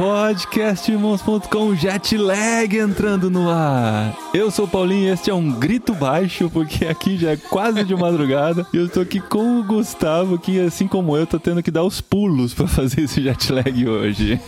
Podcastirmãos.com Jetlag entrando no ar. Eu sou o Paulinho e este é um grito baixo, porque aqui já é quase de madrugada. E eu tô aqui com o Gustavo, que assim como eu, tô tendo que dar os pulos pra fazer esse jetlag hoje.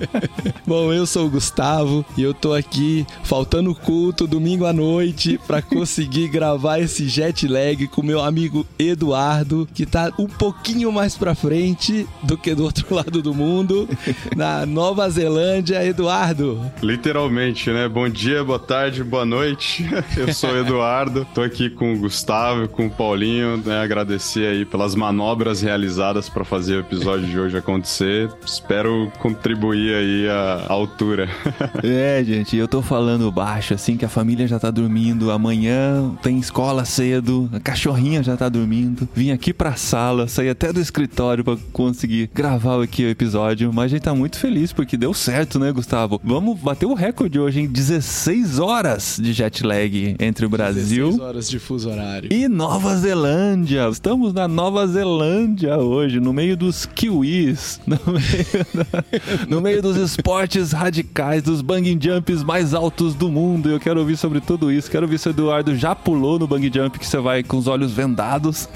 Bom, eu sou o Gustavo e eu tô aqui faltando culto domingo à noite pra conseguir gravar esse jet lag com meu amigo Eduardo, que tá um pouquinho mais pra frente do que do outro lado do mundo, na Nova Zelândia. Eduardo, Literalmente, né? Bom dia, boa tarde, boa noite. Eu sou o Eduardo, tô aqui com o Gustavo com o Paulinho, né? Agradecer aí pelas manobras realizadas para fazer o episódio de hoje acontecer. Espero contribuir aí à altura. É, gente, eu tô falando baixo, assim, que a família já tá dormindo. Amanhã tem escola cedo, a cachorrinha já tá dormindo. Vim aqui pra sala, saí até do escritório pra conseguir gravar aqui o episódio. Mas a gente tá muito feliz porque deu certo, né, Gustavo? Vamos bater o recorde hoje em 16 horas de jet lag entre o 16 Brasil horas de fuso horário. e Nova Zelândia. Estamos na Nova Zelândia hoje, no meio dos kiwis, no meio, da- no meio dos esportes radicais, dos bungee jumps mais altos do mundo. Eu quero ouvir sobre tudo isso. Quero ouvir se o Eduardo já pulou no bungee jump que você vai com os olhos vendados.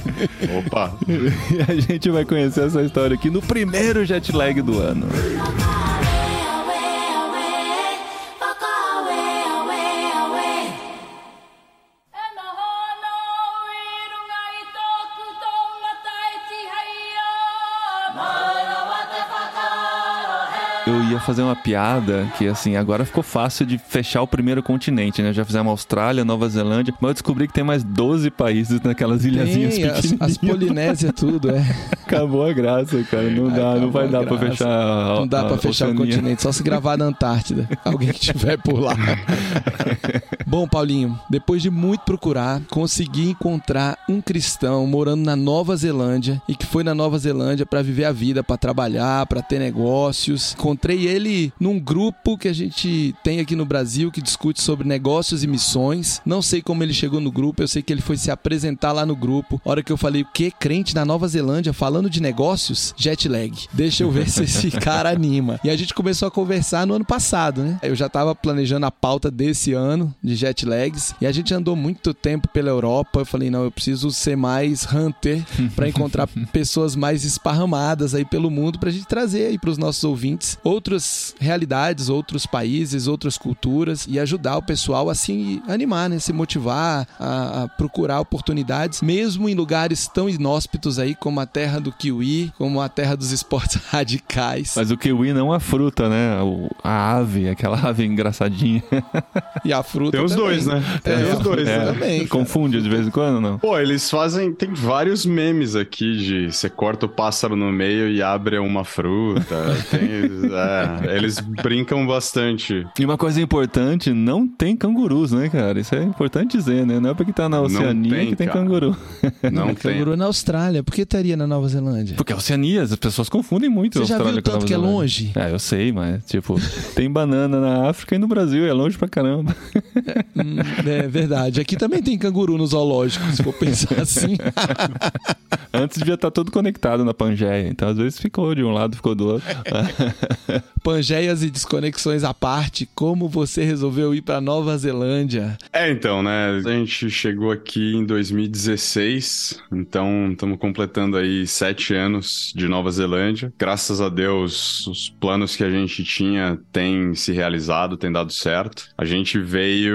Opa! E a gente vai conhecer essa história aqui no primeiro jet lag do ano. Eu ia fazer uma piada que, assim, agora ficou fácil de fechar o primeiro continente, né? Já fizemos Austrália, Nova Zelândia, mas eu descobri que tem mais 12 países naquelas ilhazinhas Tem, as, pequenininhas. as Polinésia tudo, é. Acabou a graça, cara. Não dá, não vai dar pra graça. fechar a, Não dá a pra fechar o Oceania. continente, só se gravar na Antártida. Alguém que tiver por lá. Bom, Paulinho, depois de muito procurar, consegui encontrar um cristão morando na Nova Zelândia e que foi na Nova Zelândia pra viver a vida, pra trabalhar, pra ter negócios. Encontrei ele num grupo que a gente tem aqui no Brasil que discute sobre negócios e missões. Não sei como ele chegou no grupo, eu sei que ele foi se apresentar lá no grupo. A hora que eu falei, o que? Crente na Nova Zelândia falando de negócios? Jet lag. Deixa eu ver se esse cara anima. E a gente começou a conversar no ano passado, né? Eu já tava planejando a pauta desse ano de jet lags e a gente andou muito tempo pela Europa. Eu falei, não, eu preciso ser mais hunter pra encontrar pessoas mais esparramadas aí pelo mundo pra gente trazer aí pros nossos ouvintes outras realidades, outros países, outras culturas e ajudar o pessoal a se animar, né? Se motivar a, a procurar oportunidades, mesmo em lugares tão inóspitos aí como a terra do kiwi, como a terra dos esportes radicais. Mas o kiwi não a fruta, né? O- a ave, aquela ave engraçadinha. E a fruta Tem os também. dois, né? Tem É, os dois, é. né? também. Confunde de vez em quando, não? Pô, eles fazem. Tem vários memes aqui de você corta o pássaro no meio e abre uma fruta. Tem- é, eles brincam bastante. E uma coisa importante, não tem cangurus, né, cara? Isso é importante dizer, né? Não é porque tá na Oceania tem, que tem cara. canguru. Não tem. Canguru na Austrália, por que estaria na Nova Zelândia? Porque a Oceania, as pessoas confundem muito Você já Austrália viu tanto que é Zelândia. longe? É, eu sei, mas, tipo, tem banana na África e no Brasil, é longe pra caramba. Hum, é verdade. Aqui também tem canguru no zoológico, se for pensar assim. Antes devia estar todo conectado na Pangeia, então às vezes ficou de um lado, ficou do outro. Pangeias e desconexões à parte, como você resolveu ir pra Nova Zelândia? É, então, né? A gente chegou aqui em 2016, então estamos completando aí sete anos de Nova Zelândia. Graças a Deus, os planos que a gente tinha têm se realizado, têm dado certo. A gente veio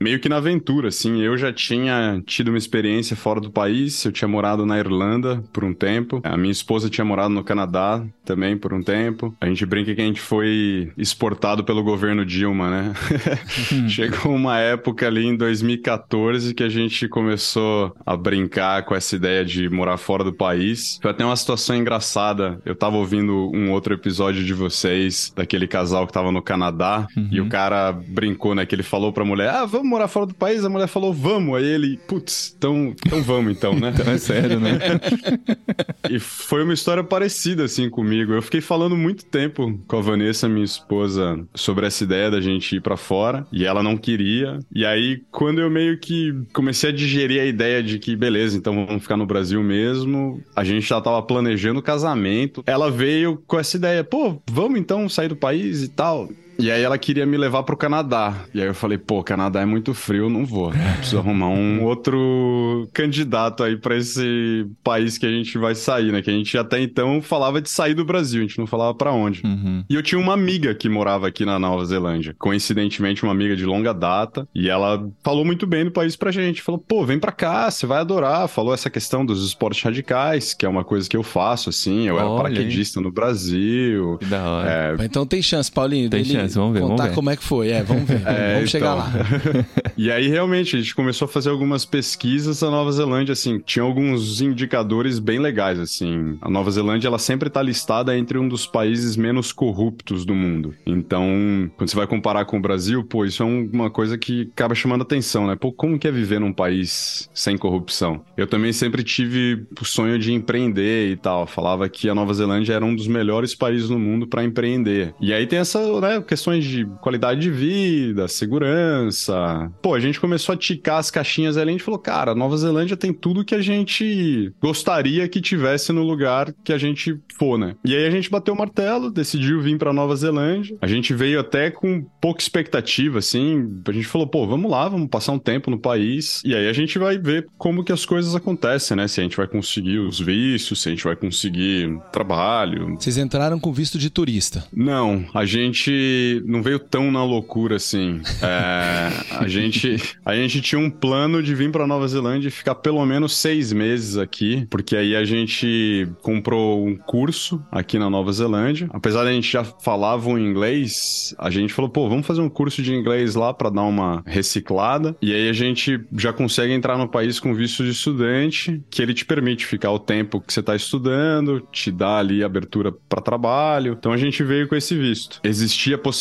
meio que na aventura, assim. Eu já tinha tido uma experiência fora do país, eu tinha morado na Irlanda por um tempo. A minha esposa tinha morado no Canadá também por um tempo. A gente brinca que a gente foi exportado pelo governo Dilma, né? Chegou uma época ali em 2014 que a gente começou a brincar com essa ideia de morar fora do país. Foi até uma situação engraçada. Eu tava ouvindo um outro episódio de vocês, daquele casal que tava no Canadá, e o cara brincou, né? Que ele falou pra mulher, ah, vamos morar fora do país? A mulher falou, vamos. Aí ele, putz, então, então vamos então, né? então é sério, né? e foi uma história parecida, assim, comigo. Eu fiquei falando muito tempo com a Vanessa, minha esposa, sobre essa ideia da gente ir para fora. E ela não queria. E aí, quando eu meio que comecei a digerir a ideia de que, beleza, então vamos ficar no Brasil mesmo, a gente já tava planejando o casamento. Ela veio com essa ideia, pô, vamos então sair do país e tal. E aí ela queria me levar pro Canadá. E aí eu falei, pô, Canadá é muito frio, não vou. Preciso arrumar um outro candidato aí para esse país que a gente vai sair, né? Que a gente até então falava de sair do Brasil, a gente não falava para onde. Uhum. E eu tinha uma amiga que morava aqui na Nova Zelândia, coincidentemente uma amiga de longa data, e ela falou muito bem do país pra gente. Falou, pô, vem pra cá, você vai adorar. Falou essa questão dos esportes radicais, que é uma coisa que eu faço, assim. Eu era Olha paraquedista no Brasil. Que da hora. É, Então tem chance, Paulinho, Tem dele chance, vamos ver, contar vamos ver. como é que foi. É, vamos ver. É, vamos chegar então. lá. E aí, realmente, a gente começou a fazer algumas pesquisas da Nova Zelândia, assim, tinha alguns indicadores bem legais, assim. A Nova Zelândia, ela sempre tá listada entre um dos países menos corruptos do mundo. Então, quando você vai comparar com o Brasil, pô, isso é um- uma coisa que acaba chamando atenção, né? Pô, como que é viver num país sem corrupção? Eu também sempre tive o sonho de empreender e tal. Falava que a Nova Zelândia era um dos melhores países no mundo para empreender. E aí tem essa, né, questões de qualidade de vida, segurança. Pô, a gente começou a ticar as caixinhas ali, a gente falou, cara, Nova Zelândia tem tudo que a gente gostaria que tivesse no lugar que a gente for, né? E aí a gente bateu o martelo, decidiu vir pra Nova Zelândia. A gente veio até com pouca expectativa, assim. A gente falou, pô, vamos lá, vamos passar um tempo no país. E aí a gente vai ver como que as coisas acontecem, né? Se a gente vai conseguir os vistos, se a gente vai conseguir trabalho, Vocês entraram com visto de turista. não, a gente não veio tão na loucura assim. É, a, gente, a gente tinha um plano de vir para Nova Zelândia e ficar pelo menos seis meses aqui, porque aí a gente comprou um curso aqui na Nova Zelândia. Apesar de a gente já falava um inglês, a gente falou, pô, vamos fazer um curso de inglês lá para dar uma reciclada. E aí a gente já consegue entrar no país com visto de estudante, que ele te permite ficar o tempo que você está estudando, te dá ali abertura para trabalho. Então a gente veio com esse visto. Existia a possibilidade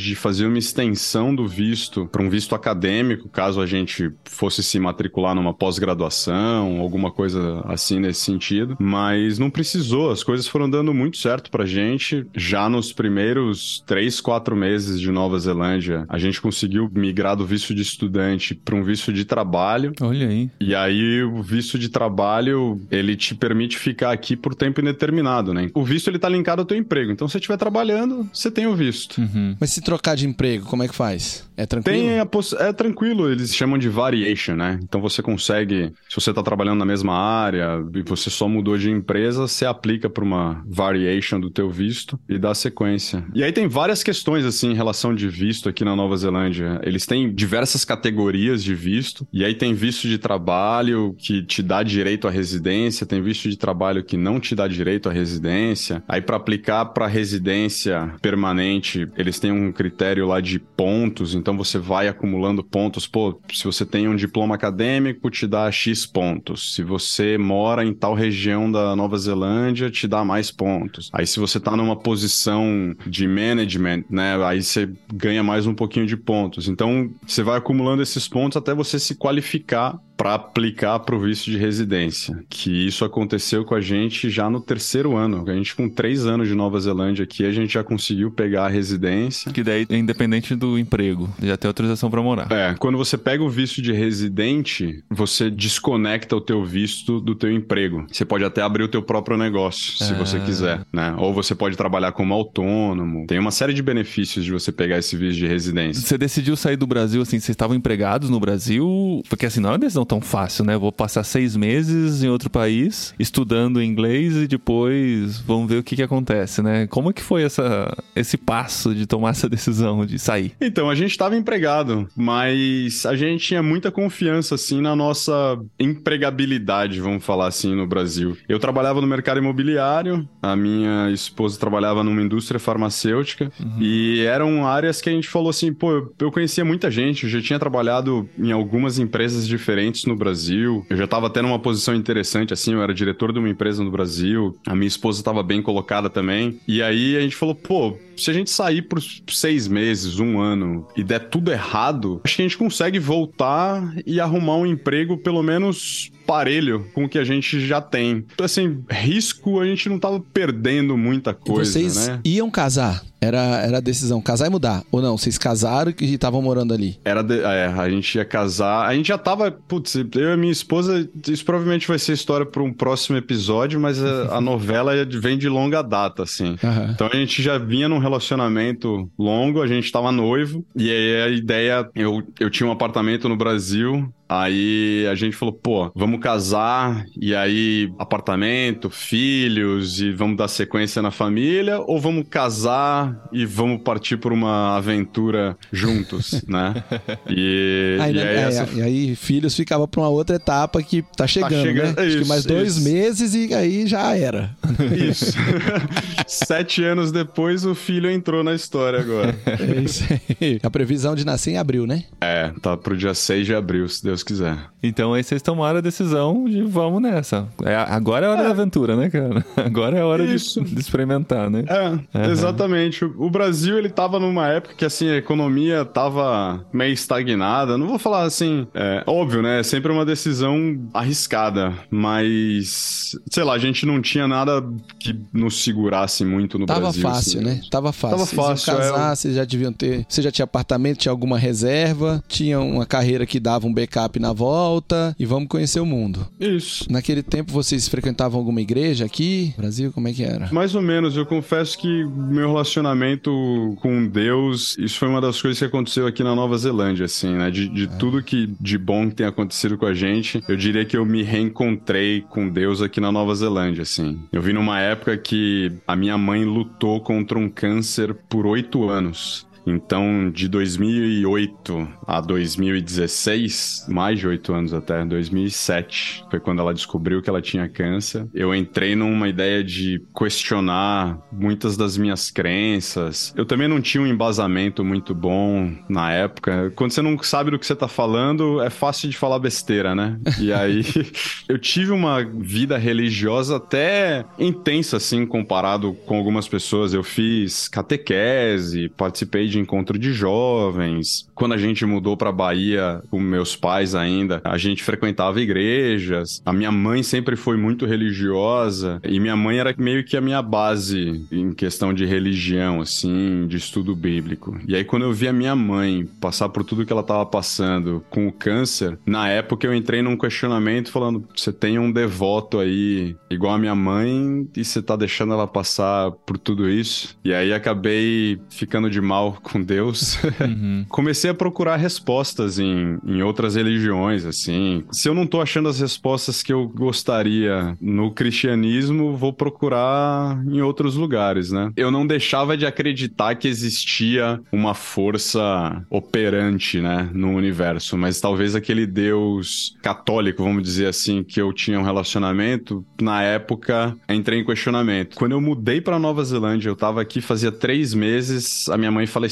de fazer uma extensão do visto para um visto acadêmico, caso a gente fosse se matricular numa pós-graduação, alguma coisa assim nesse sentido, mas não precisou. As coisas foram dando muito certo pra gente. Já nos primeiros três, quatro meses de Nova Zelândia, a gente conseguiu migrar do visto de estudante para um visto de trabalho. Olha aí. E aí o visto de trabalho, ele te permite ficar aqui por tempo indeterminado, né? O visto ele tá linkado ao teu emprego. Então se você estiver trabalhando, você tem o visto. Uhum. Mas se trocar de emprego, como é que faz? É tranquilo? Tem a poss... É tranquilo, eles chamam de variation, né? Então você consegue, se você tá trabalhando na mesma área e você só mudou de empresa, você aplica para uma variation do teu visto e dá sequência. E aí tem várias questões assim em relação de visto aqui na Nova Zelândia. Eles têm diversas categorias de visto. E aí tem visto de trabalho que te dá direito à residência, tem visto de trabalho que não te dá direito à residência. Aí para aplicar para residência permanente, eles têm um critério lá de pontos, então você vai acumulando pontos. Pô, se você tem um diploma acadêmico, te dá X pontos. Se você mora em tal região da Nova Zelândia, te dá mais pontos. Aí se você tá numa posição de management, né, aí você ganha mais um pouquinho de pontos. Então, você vai acumulando esses pontos até você se qualificar para aplicar para o visto de residência. Que isso aconteceu com a gente já no terceiro ano. A gente, com três anos de Nova Zelândia aqui, a gente já conseguiu pegar a residência. Que daí é independente do emprego. Já tem autorização pra morar. É, quando você pega o visto de residente, você desconecta o teu visto do teu emprego. Você pode até abrir o teu próprio negócio, se Ah. você quiser, né? Ou você pode trabalhar como autônomo. Tem uma série de benefícios de você pegar esse visto de residência. Você decidiu sair do Brasil, assim, vocês estavam empregados no Brasil? Porque assim, não é uma decisão tão fácil, né? Vou passar seis meses em outro país, estudando inglês e depois vamos ver o que que acontece, né? Como é que foi essa, esse passo de tomar essa decisão de sair? Então, a gente estava empregado, mas a gente tinha muita confiança, assim, na nossa empregabilidade, vamos falar assim, no Brasil. Eu trabalhava no mercado imobiliário, a minha esposa trabalhava numa indústria farmacêutica, e eram áreas que a gente falou assim, pô, eu conhecia muita gente, eu já tinha trabalhado em algumas empresas diferentes no Brasil. Eu já estava tendo uma posição interessante, assim, eu era diretor de uma empresa no Brasil. A minha esposa estava bem colocada também. E aí a gente falou, pô, se a gente sair por seis meses, um ano e der tudo errado, acho que a gente consegue voltar e arrumar um emprego pelo menos parelho com o que a gente já tem. Então, assim, risco a gente não tava perdendo muita coisa, e vocês né? iam casar? Era, era a decisão, casar e mudar. Ou não? Vocês casaram e estavam morando ali? Era de, é, a gente ia casar. A gente já tava. Putz, eu e minha esposa. Isso provavelmente vai ser história para um próximo episódio, mas a, a novela vem de longa data, assim. Aham. Então a gente já vinha num relacionamento longo, a gente tava noivo, e aí a ideia. Eu, eu tinha um apartamento no Brasil, Aí a gente falou, pô, vamos casar e aí apartamento, filhos e vamos dar sequência na família ou vamos casar e vamos partir por uma aventura juntos, né? E, Aí, e né, aí é, essa e aí filhos ficava pra uma outra etapa que tá chegando, chegando, né? Acho que isso, mais dois isso. meses e aí já era. Isso. Sete anos depois, o filho entrou na história agora. É isso aí. A previsão de nascer em abril, né? É, tá pro dia 6 de abril, se Deus quiser. Então aí vocês tomaram a decisão de vamos nessa. É, agora é a hora da aventura, né, cara? Agora é a hora de, Isso. de experimentar, né? É, exatamente. O o Brasil, ele tava numa época que, assim, a economia tava meio estagnada. Não vou falar assim, é óbvio, né? É sempre uma decisão arriscada, mas, sei lá, a gente não tinha nada que nos segurasse muito no Tava Brasil. fácil, assim. né? Tava fácil. Tava fácil, é. casar, vocês já deviam ter. Você já tinha apartamento, tinha alguma reserva, tinha uma carreira que dava um backup na volta e vamos conhecer o mundo. Isso. Naquele tempo vocês frequentavam alguma igreja aqui? Brasil, como é que era? Mais ou menos, eu confesso que meu relacionamento com Deus, isso foi uma das coisas que aconteceu aqui na Nova Zelândia, assim, né? De, de tudo que de bom que tem acontecido com a gente, eu diria que eu me reencontrei com Deus aqui na Nova Zelândia, assim. Eu vi numa época que a minha mãe lutou contra um câncer por oito anos. Então, de 2008 a 2016, mais de oito anos até, 2007, foi quando ela descobriu que ela tinha câncer. Eu entrei numa ideia de questionar muitas das minhas crenças. Eu também não tinha um embasamento muito bom na época. Quando você não sabe do que você tá falando, é fácil de falar besteira, né? E aí, eu tive uma vida religiosa até intensa, assim, comparado com algumas pessoas. Eu fiz catequese, participei de encontro de jovens. Quando a gente mudou pra Bahia com meus pais ainda, a gente frequentava igrejas. A minha mãe sempre foi muito religiosa e minha mãe era meio que a minha base em questão de religião, assim, de estudo bíblico. E aí quando eu vi a minha mãe passar por tudo que ela tava passando com o câncer, na época eu entrei num questionamento falando: você tem um devoto aí igual a minha mãe e você tá deixando ela passar por tudo isso? E aí acabei ficando de mal com Deus. Uhum. Comecei a procurar respostas em, em outras religiões, assim. Se eu não tô achando as respostas que eu gostaria no cristianismo, vou procurar em outros lugares, né? Eu não deixava de acreditar que existia uma força operante, né, no universo, mas talvez aquele Deus católico, vamos dizer assim, que eu tinha um relacionamento, na época entrei em questionamento. Quando eu mudei pra Nova Zelândia, eu tava aqui fazia três meses, a minha mãe faleceu.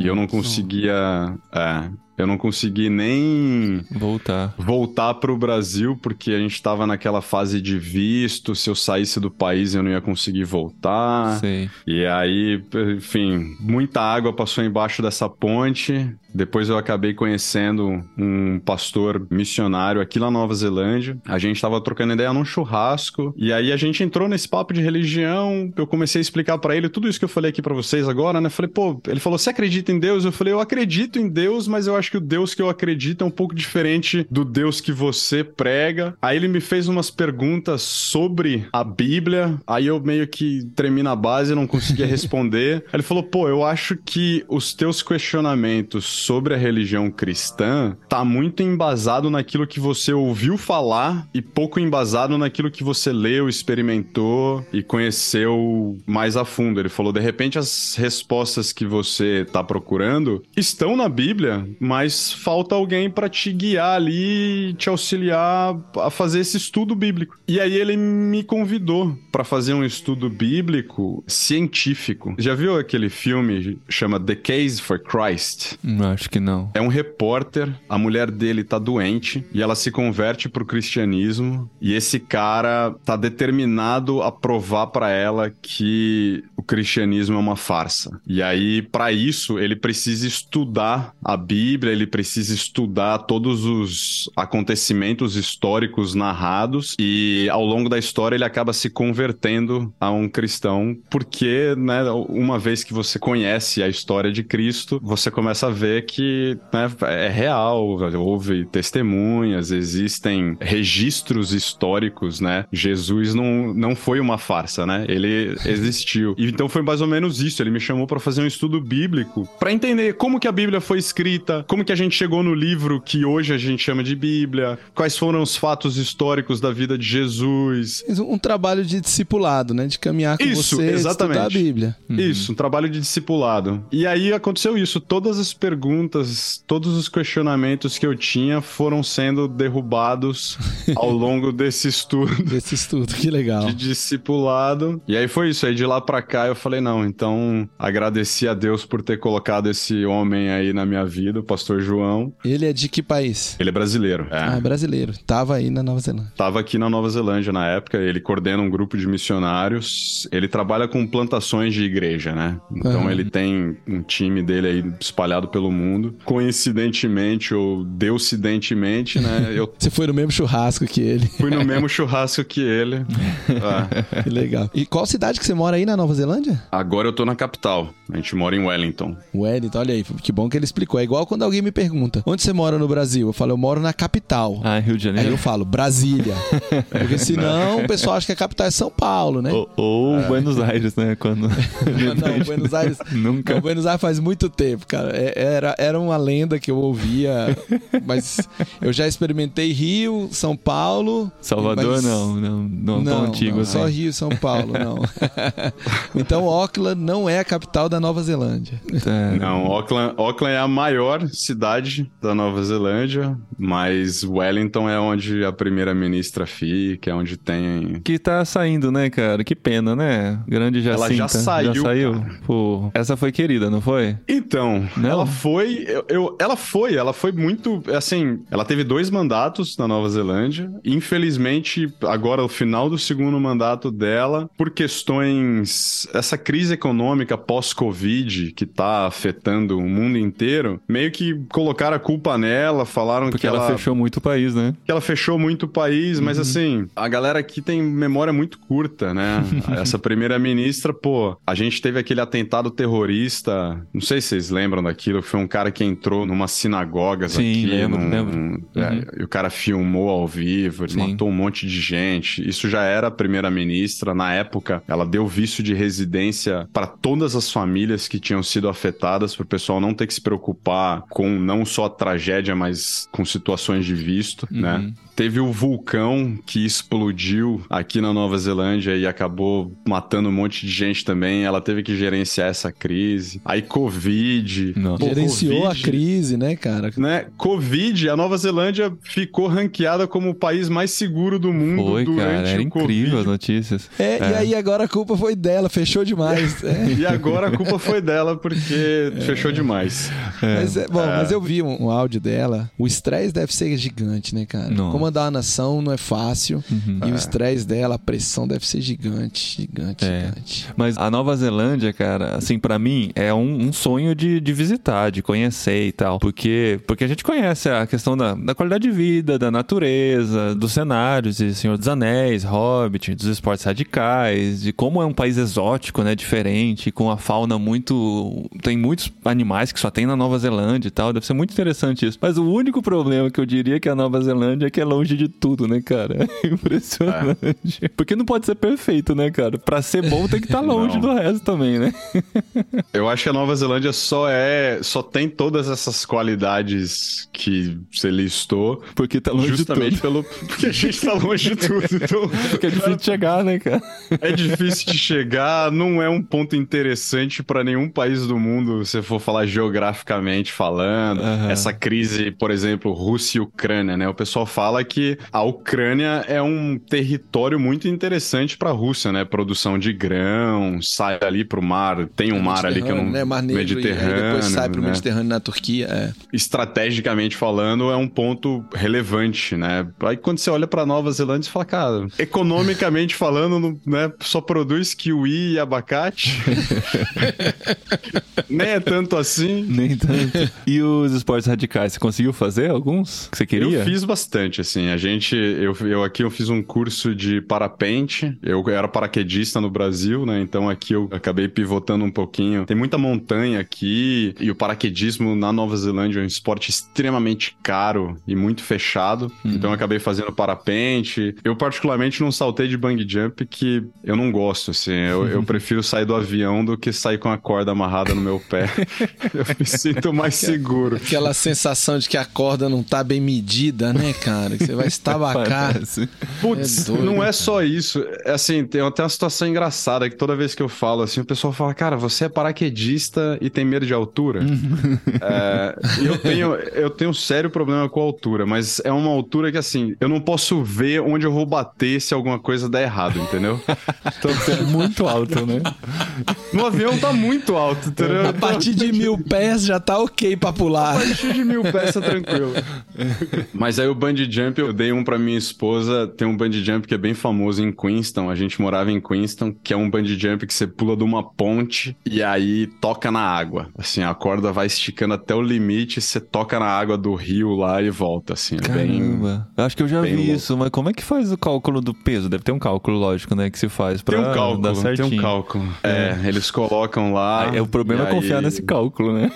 E eu não Nossa. conseguia. É, eu não consegui nem Voltar. voltar para o Brasil porque a gente estava naquela fase de visto. Se eu saísse do país, eu não ia conseguir voltar. Sei. E aí, enfim, muita água passou embaixo dessa ponte. Depois eu acabei conhecendo um pastor missionário aqui na Nova Zelândia. A gente tava trocando ideia num churrasco e aí a gente entrou nesse papo de religião. Eu comecei a explicar pra ele tudo isso que eu falei aqui pra vocês agora, né? Falei, pô, ele falou: "Você acredita em Deus?" Eu falei: "Eu acredito em Deus, mas eu acho que o Deus que eu acredito é um pouco diferente do Deus que você prega". Aí ele me fez umas perguntas sobre a Bíblia. Aí eu meio que tremi na base e não conseguia responder. Ele falou: "Pô, eu acho que os teus questionamentos sobre a religião cristã tá muito embasado naquilo que você ouviu falar e pouco embasado naquilo que você leu, experimentou e conheceu mais a fundo. Ele falou: de repente as respostas que você tá procurando estão na Bíblia, mas mas falta alguém para te guiar ali, te auxiliar a fazer esse estudo bíblico. E aí ele me convidou para fazer um estudo bíblico científico. Já viu aquele filme chama The Case for Christ? Hum, Acho que não. É um repórter, a mulher dele tá doente e ela se converte pro cristianismo e esse cara tá determinado a provar para ela que o cristianismo é uma farsa. E aí para isso ele precisa estudar a Bíblia, ele precisa estudar todos os acontecimentos históricos narrados e ao longo da história ele acaba se convertendo a um cristão porque, né, uma vez que você conhece a história de Cristo, você começa a ver que né, é real, houve testemunhas, existem registros históricos, né? Jesus não, não foi uma farsa, né? Ele existiu. E então foi mais ou menos isso. Ele me chamou para fazer um estudo bíblico para entender como que a Bíblia foi escrita, como que a gente chegou no livro que hoje a gente chama de Bíblia, quais foram os fatos históricos da vida de Jesus. Um trabalho de discipulado, né? De caminhar com Isso, você, exatamente. estudar a Bíblia. Isso, um trabalho de discipulado. E aí aconteceu isso. Todas as perguntas, todos os questionamentos que eu tinha foram sendo derrubados ao longo desse estudo Desse estudo, que legal. de discipulado. E aí foi isso. Aí de lá pra cá eu falei, não, então agradeci a Deus por ter colocado esse homem aí na minha vida, o pastor João. Ele é de que país? Ele é brasileiro. É. Ah, brasileiro. Tava aí na Nova Zelândia. Tava aqui na Nova Zelândia na época, ele coordena um grupo de missionários. Ele trabalha com plantações de igreja, né? Então Aham. ele tem um time dele aí espalhado pelo mundo. Coincidentemente ou deucidentemente, né? Eu Você foi no mesmo churrasco que ele. fui no mesmo churrasco que ele. Ah, Que legal. E qual cidade que você mora aí na Nova Zelândia? agora eu tô na capital. A gente mora em Wellington. Wellington, olha aí, que bom que ele explicou. É igual quando alguém me pergunta: onde você mora no Brasil? Eu falo, eu moro na capital. Ah, Rio de Aí Janeiro. eu falo, Brasília. Porque senão o pessoal acha que a capital é São Paulo, né? Ou, ou Buenos Aires, né? Quando. Não, Buenos Aires. Nunca. Não, Buenos Aires faz muito tempo, cara. É- Era, era uma lenda que eu ouvia, mas eu já experimentei Rio, São Paulo. Salvador, mas- não, não, não, tão antigo não, assim. só Rio e São Paulo, não. então Auckland não é a capital da Nova Zelândia. Não, Auckland, Auckland é a maior cidade da Nova Zelândia, mas Wellington é onde a primeira-ministra fica, é onde tem. Que tá saindo, né, cara? Que pena, né? Grande Jacinta. Ela já saiu, Já saiu? Pô, essa foi querida, não foi? Então, Não? ela foi. Eu, eu- ela foi, ela foi muito. Assim, ela teve dois mandatos na Nova Zelândia. Infelizmente, agora, o final do segundo mandato dela, por questões. Essa crise econômica pós-Covid que tá afetando o mundo inteiro, meio que colocaram a culpa nela, falaram Porque que ela, fechou muito o país, né? que ela fechou muito o país, mas assim, a galera aqui tem memória muito curta, né? Essa primeira-ministra, pô, a gente teve aquele atentado terrorista, não sei se vocês lembram daquilo, foi um cara que entrou numa sinagoga Sim, aqui, lembro, num- lembro. é, Uhum. e o cara filmou ao vivo, ele Sim. matou um monte de gente. Isso já era a primeira-ministra, na época, ela deu visto de residência para todas as famílias que tinham sido afetadas, para o pessoal não ter que se preocupar com não só tragédia, mas com situações de visto, né? Teve o vulcão que explodiu aqui na Nova Zelândia e acabou matando um monte de gente também. Ela teve que gerenciar essa crise. Aí, Covid. Pô, Gerenciou a Covid, crise, né, cara? Né? Covid, a Nova Zelândia ficou ranqueada como o país mais seguro do mundo Foi, durante cara. Era o incrível as Covid. notícias. É, e aí agora a culpa foi dela, fechou demais. É. E agora a culpa foi dela porque fechou demais. Mas, é, bom, mas eu vi um, um áudio dela. O estresse deve ser gigante, né, cara? Nossa. Comandar uma nação não é fácil. Uhum. E o estresse dela, a pressão deve ser gigante, gigante, É. gigante. Mas a Nova Zelândia, cara, assim, pra mim, é um, um sonho de, de visitar, de conhecer e tal. Porque, porque a gente conhece a questão da, da qualidade de vida, da natureza, dos cenários, de Senhor dos Anéis, Hobbit, dos esportes radicais, de como é um país exótico, né, diferente, com a fauna muito... Tem muitos animais que só tem na Nova Zelândia e tal. Deve ser muito interessante isso. Mas o único problema que eu diria que a Nova Zelândia é que é longe de tudo, né, cara? É impressionante. Porque não pode ser perfeito, né, cara? Pra ser bom tem que estar longe Não. do resto também, né? Eu acho que a Nova Zelândia só é. só tem todas essas qualidades que você listou. Porque tá longe de justamente tudo. pelo. Porque a gente tá longe de tudo. Então, Porque é difícil de chegar, né, cara? é difícil de chegar, não é um ponto interessante pra nenhum país do mundo, se for falar geograficamente falando. Aham. essa crise, por exemplo, Rússia e Ucrânia, né? O pessoal fala que a Ucrânia é um território muito interessante para a Rússia, né? Produção de grão, sai ali pro mar, tem um mar ali que é um né? Mar Negro, Mediterrâneo, e depois sai pro né? Mediterrâneo na Turquia. É. estrategicamente falando, é um ponto relevante, né? Aí quando você olha pra Nova Zelândia, você fala, cara, economicamente falando, não- né, só produz kiwi e abacate. Nem é tanto assim. Nem tanto. E os esportes radicais, você conseguiu fazer alguns que você queria? Eu fiz bastante, assim. A gente, eu, eu aqui eu fiz um curso de parapente. Eu era paraquedista no Brasil, né? Então aqui eu acabei pivotando um pouquinho. Tem muita montanha aqui e o paraquedismo na Nova Zelândia é um esporte extremamente caro e muito fechado. Então eu acabei fazendo parapente. Eu particularmente não saltei de bungee jump que eu não gosto, assim. Eu, eu prefiro sair do avião do que sair com a corda amarrada no meu pé. eu me sinto mais seguro. Aquela sensação de que a corda não tá bem medida, né, cara? Você vai estabacar. Parece. Putz, É doido, não é cara. só isso. É assim, tem até uma situação engraçada que toda vez que eu falo assim, o pessoal fala, cara, você é paraquedista e tem medo de altura. É, e eu tenho, eu tenho um sério problema com a altura, mas é uma altura que assim, eu não posso ver onde eu vou bater se alguma coisa der errado, entendeu? Então é muito alto, né? No avião tá muito alto, entendeu? A partir de mil pés já tá ok pra pular. A partir de mil pés tá tranquilo. Mas aí o bungee jump, eu dei um pra minha esposa. Tem um bungee jump que é bem famoso em Queenston. A gente morava em Queenston, que é um bungee jump que você pula de uma ponte e aí toca na água. Assim, a corda vai esticando até o limite, você toca na água do rio lá e volta, assim. É bem... Caramba. Eu acho que eu já bem vi louco. isso, mas como é que faz o cálculo do peso? Deve ter um cálculo, lógico, né? Que se faz pra Tem um cálculo, dar tem certinho. um cálculo. É, eles colocam lá. Aí, o problema é confiar aí- nesse cálculo, né?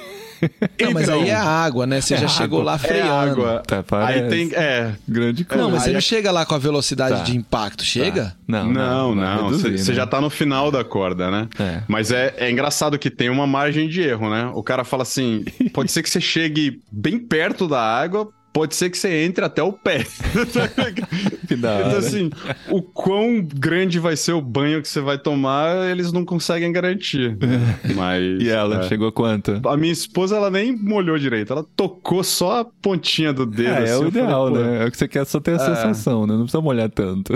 Não, mas Então, aí é a água, né? Você É já chegou água. lá É freando. água. Tá, aí tem. É. Grande coisa. Não, mas Aí você não é- chega lá com a velocidade Tá. de impacto. Chega? Não, Não, vai não. reduzir, Você né? já tá no final da corda, né? É. Mas é, é engraçado que tem uma margem de erro, né? O cara fala assim: pode ser que você chegue bem perto da água, pode ser que você entre até o pé. Que da hora. Então, assim, o quão grande vai ser o banho que você vai tomar, eles não conseguem garantir. Mas. E ela, é. chegou quanto? A minha esposa, ela nem molhou direito. Ela tocou só a pontinha do dedo. É, é assim, o eu falei, ideal, "Pô, né? É o que você quer só ter a sensação, né? Não precisa molhar tanto.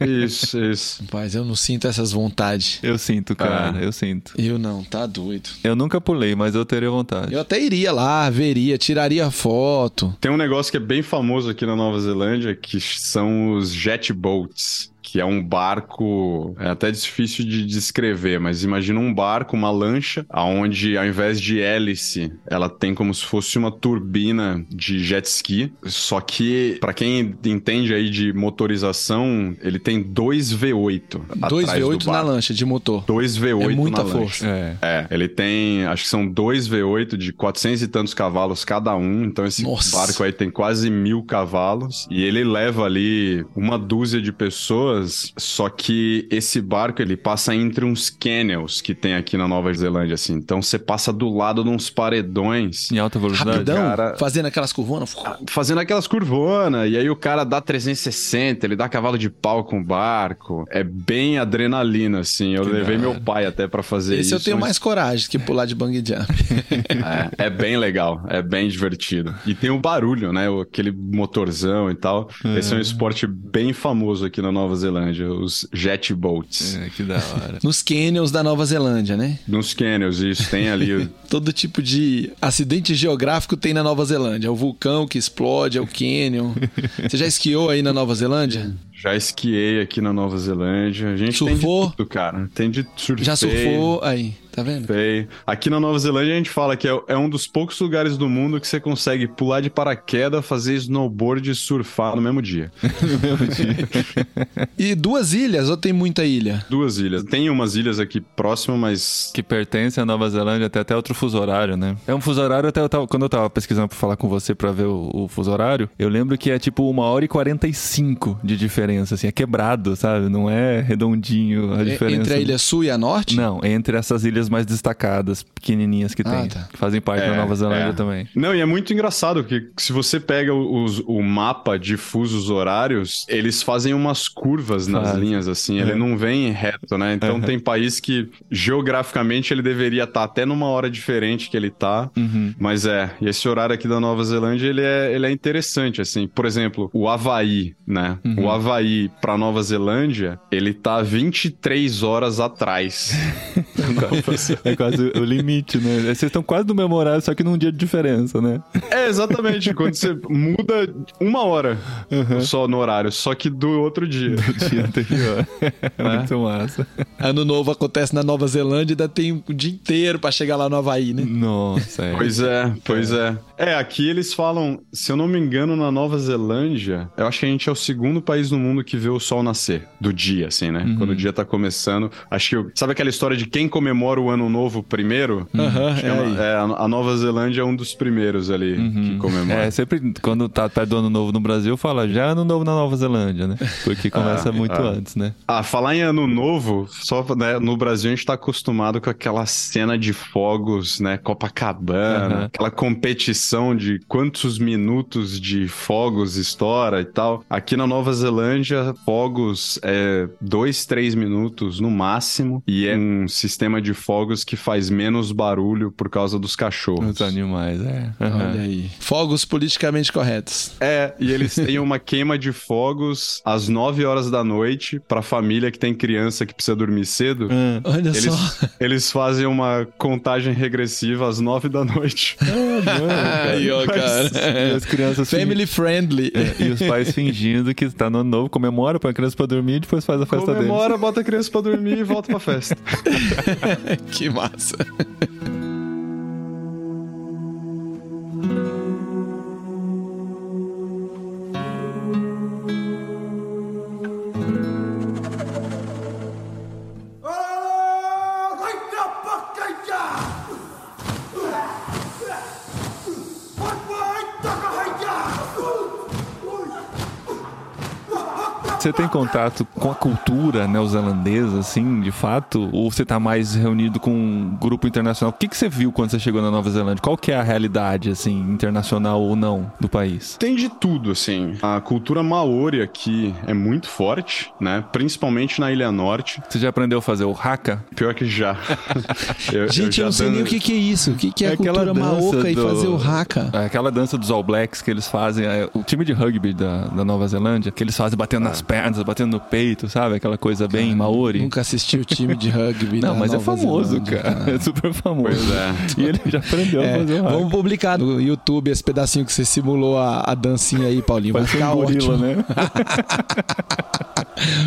Isso, isso. Rapaz, eu não sinto essas vontades. Eu sinto, cara, Ah. eu sinto. Eu não, tá doido. Eu nunca pulei, mas eu teria vontade. Eu até iria lá, veria, tiraria foto. Tem um negócio que é bem famoso aqui na Nova Zelândia, que são os jet boats. Que é um barco, é até difícil de descrever, mas imagina um barco, uma lancha, aonde ao invés de hélice, ela tem como se fosse uma turbina de jet ski. Só que, pra quem entende aí de motorização, ele tem dois V8. Dois atrás do V8 na lancha de motor. Dois V8 É muita força. É. É, ele tem, acho que são dois V8 de 400 e tantos cavalos cada um, então esse Nossa. barco aí tem quase mil cavalos e ele leva ali uma dúzia de pessoas, só que esse barco ele passa entre uns canyons que tem aqui na Nova Zelândia, assim, então você passa do lado de uns paredões Em alta velocidade? Rapidão, cara. fazendo aquelas curvonas. fazendo aquelas curvonas, e aí o cara dá 360, ele dá cavalo de pau com o barco, é bem adrenalina, assim, eu Que levei da meu pai até pra fazer Esse isso. eu tenho mas- mais coragem que pular de bungee jump. É, é bem legal, é bem divertido. E tem o barulho, né? o- Aquele motorzão e tal. Esse é um esporte bem famoso aqui na Nova Zelândia, os jet boats. É, que da hora. Nos canyons da Nova Zelândia, né? Nos canyons, isso tem ali. Todo tipo de acidente geográfico tem na Nova Zelândia. É o vulcão que explode, é o canyon. Você já esquiou aí na Nova Zelândia? Já esquiei aqui na Nova Zelândia. A gente Surfou? tem de tudo, cara. Tem de surfei. Já surfou aí, tá vendo? surfei. Aqui na Nova Zelândia a gente fala que é, é um dos poucos lugares do mundo que você consegue pular de paraquedas, fazer snowboard e surfar no mesmo dia. E duas ilhas ou tem muita ilha? Duas ilhas. Tem umas ilhas aqui próximas, mas que pertence à Nova Zelândia, tem até outro fuso horário, né? É um fuso horário, até eu tava- quando eu tava pesquisando pra falar com você pra ver o, o fuso horário, eu lembro que é tipo uma hora e 45 de diferença, assim, é quebrado, sabe? Não é redondinho a diferença. Entre a ilha sul e a norte? Não, entre essas ilhas ilhas mais destacadas, pequenininhas que Ah, tem, tá. que fazem parte É, da Nova Zelândia é. também. Não, e é muito engraçado, porque se você pega os- o mapa de fusos horários, eles fazem umas curvas nas linhas, assim, ele É. não vem reto, né? Então Aham. tem país que, geograficamente, ele deveria estar até numa hora diferente que ele tá. Uhum. Mas é, e esse horário aqui da Nova Zelândia, ele é, ele é interessante, assim. Por exemplo, o Havaí, né? Uhum. O Havaí pra Nova Zelândia, ele tá 23 horas atrás. É quase o limite, né? Vocês estão quase no mesmo horário, só que num dia de diferença, né? É, exatamente. quando você muda uma hora Uhum. só no horário, só que do outro dia. O dia anterior. É muito massa. Ano novo acontece na Nova Zelândia e ainda tem o dia inteiro pra chegar lá no Havaí, né? Nossa, é. Pois é, pois é. É, aqui eles falam, se eu não me engano, na Nova Zelândia, eu acho que a gente é o segundo país no mundo que vê o sol nascer, do dia, assim, né? Uhum. Quando o dia tá começando. Acho que, eu- sabe aquela história de quem comemora o ano novo primeiro? Aham, Acho que é é, a- Nova Zelândia é um dos primeiros ali que comemora. É, sempre quando tá perto do ano novo no Brasil, fala já ano novo na Nova Zelândia, né? Porque começa Ah, muito ah. antes, né? Ah, falar em ano novo, só né, no Brasil a gente tá acostumado com aquela cena de fogos, né? Copacabana, aquela competição de quantos minutos de fogos estoura e tal. Aqui na Nova Zelândia, fogos é dois, três minutos no máximo, e é um sistema de fogos que faz menos barulho por causa dos cachorros. Os animais, é. Aham. Olha aí. Fogos politicamente corretos. É, e eles têm uma queima de fogos às 9 horas da noite pra família que tem criança que precisa dormir cedo. Ah. Olha Eles, só. eles fazem uma contagem regressiva às 9 da noite. Aí, ó, E cara. as crianças Family friendly. É, e os pais fingindo que tá no ano novo, comemora, põe a criança pra dormir e depois faz a festa deles. Comemora, bota a criança pra dormir e volta pra festa. que massa. Você tem contato com a cultura neozelandesa, assim, de fato? Ou você tá mais reunido com um grupo internacional? O que, que você viu quando você chegou na Nova Zelândia? Qual que é a realidade, assim, internacional ou não, do país? Tem de tudo, assim. A cultura maori aqui é muito forte, né? Principalmente na Ilha Norte. Você já aprendeu a fazer o haka? Pior que já. Eu- Gente, eu, já não sei dando- nem o que, que é isso. O que, que é, É a cultura maoca e do- fazer o haka? É aquela dança dos All Blacks que eles fazem, é, o time de rugby da, da Nova Zelândia, que eles fazem batendo nas pernas, batendo no peito, sabe? Aquela coisa bem maori. Nunca assisti o time de rugby Não, da mas é Nova famoso, Zelândia, cara. É super famoso. Pois é. E ele já aprendeu a É, fazer o haka. vamos publicar no YouTube esse pedacinho que você simulou a, a dancinha aí, Paulinho. Vai ficar um gorila, ótimo. né?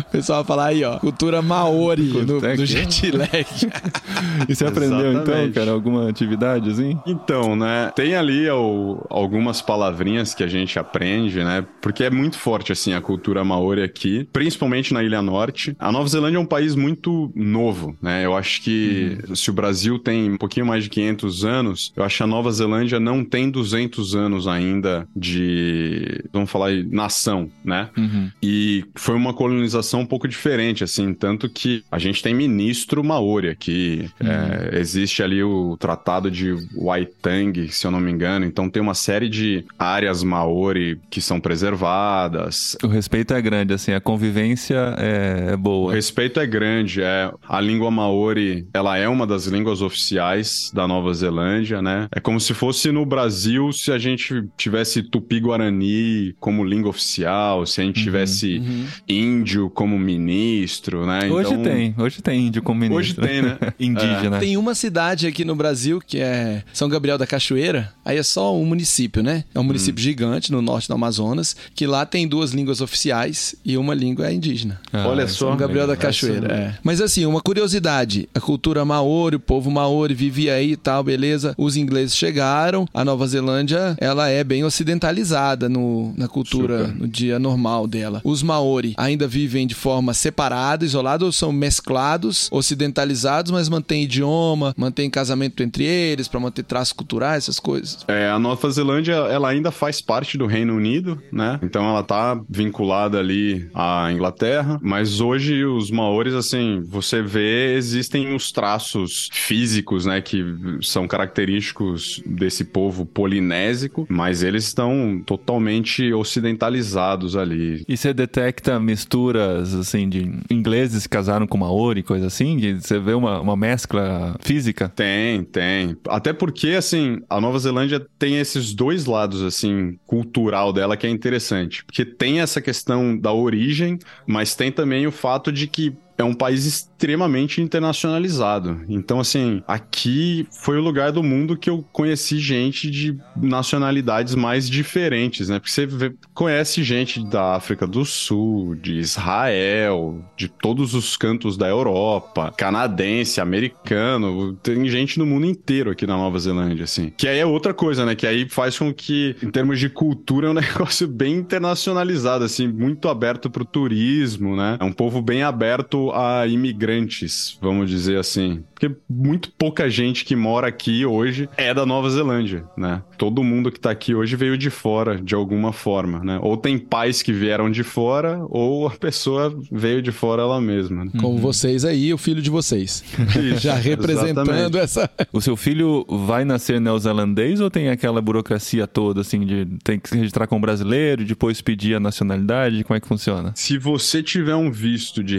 O pessoal vai falar aí, ó. Cultura maori no, que- jet lag. E você aprendeu então, cara, alguma atividade assim? Então, né, tem ali o- algumas palavrinhas que a gente aprende, né, porque é muito forte, assim, a cultura maori aqui, principalmente na Ilha Norte. A Nova Zelândia é um país muito novo, né, eu acho que se o Brasil tem um pouquinho mais de 500 anos, eu acho que a Nova Zelândia não tem 200 anos ainda de, vamos falar aí, nação, né, Uhum. e foi uma colonização um pouco diferente, assim, tanto que a gente tem ministro maori aqui, é, existe ali o tratado de Waitangi, se eu não me engano, então tem uma série de áreas maori que são preservadas. O respeito é grande, assim, a convivência é, é O boa. respeito é grande, é a língua maori, ela é uma das línguas oficiais da Nova Zelândia, né? É como se fosse no Brasil se a gente tivesse tupi-guarani como língua oficial, se a gente tivesse índio como ministro, né? Hoje Então, tem, hoje tem índio como ministro. Hoje tem, né? Indígena. Tem uma cidade aqui no Brasil que é São Gabriel da Cachoeira. Aí é só um município, né? É um município Hum. gigante no norte do Amazonas, que lá tem duas línguas oficiais e uma língua é indígena. Ah, Olha isso só. São Gabriel da Essa- Cachoeira, é. Mas assim, uma curiosidade: a cultura maori, o povo maori vivia aí e tal, beleza. Os ingleses chegaram, a Nova Zelândia, ela é bem ocidentalizada no, na cultura, Super. no dia normal dela. Os maori ainda vivem de forma separada, isolada, ou são mesclados, ocidentalizados, mas mantêm idioma, mantêm casamento entre eles para manter traços culturais, essas coisas? É, a Nova Zelândia, ela ainda faz parte do Reino Unido, né? Então ela tá vinculada ali à Inglaterra, mas hoje os maores, assim, você vê, existem os traços físicos, né, que são característicos desse povo polinésico, mas eles estão totalmente ocidentalizados ali. E você detecta misturas, assim, de ingleses que casaram com maori, coisa assim? Que Você vê uma, uma mescla física? Tem, tem. Até porque, assim, a Nova Zelândia tem esses dois lados, assim, cultural dela que é interessante. Porque tem essa questão da origem, mas tem também o fato de que é um país extremamente internacionalizado. Então, assim, aqui foi o lugar do mundo que eu conheci gente de nacionalidades mais diferentes, né? Porque você vê- conhece gente da África do Sul, de Israel, de todos os cantos da Europa, canadense, americano, tem gente no mundo inteiro aqui na Nova Zelândia, assim. Que aí é outra coisa, né? Que aí faz com que, em termos de cultura, é um negócio bem internacionalizado, assim, muito aberto pro turismo, né? É um povo bem aberto a imigrantes, vamos dizer assim. Porque muito pouca gente que mora aqui hoje é da Nova Zelândia, né? Todo mundo que tá aqui hoje veio de fora, de alguma forma, né? Ou tem pais que vieram de fora, ou a pessoa veio de fora ela mesma. né? Como vocês aí, o filho de vocês. Isso, Já representando exatamente. essa. O seu filho vai nascer neozelandês ou tem aquela burocracia toda, assim, de tem que se registrar como brasileiro, depois pedir a nacionalidade? Como é que funciona? Se você tiver um visto de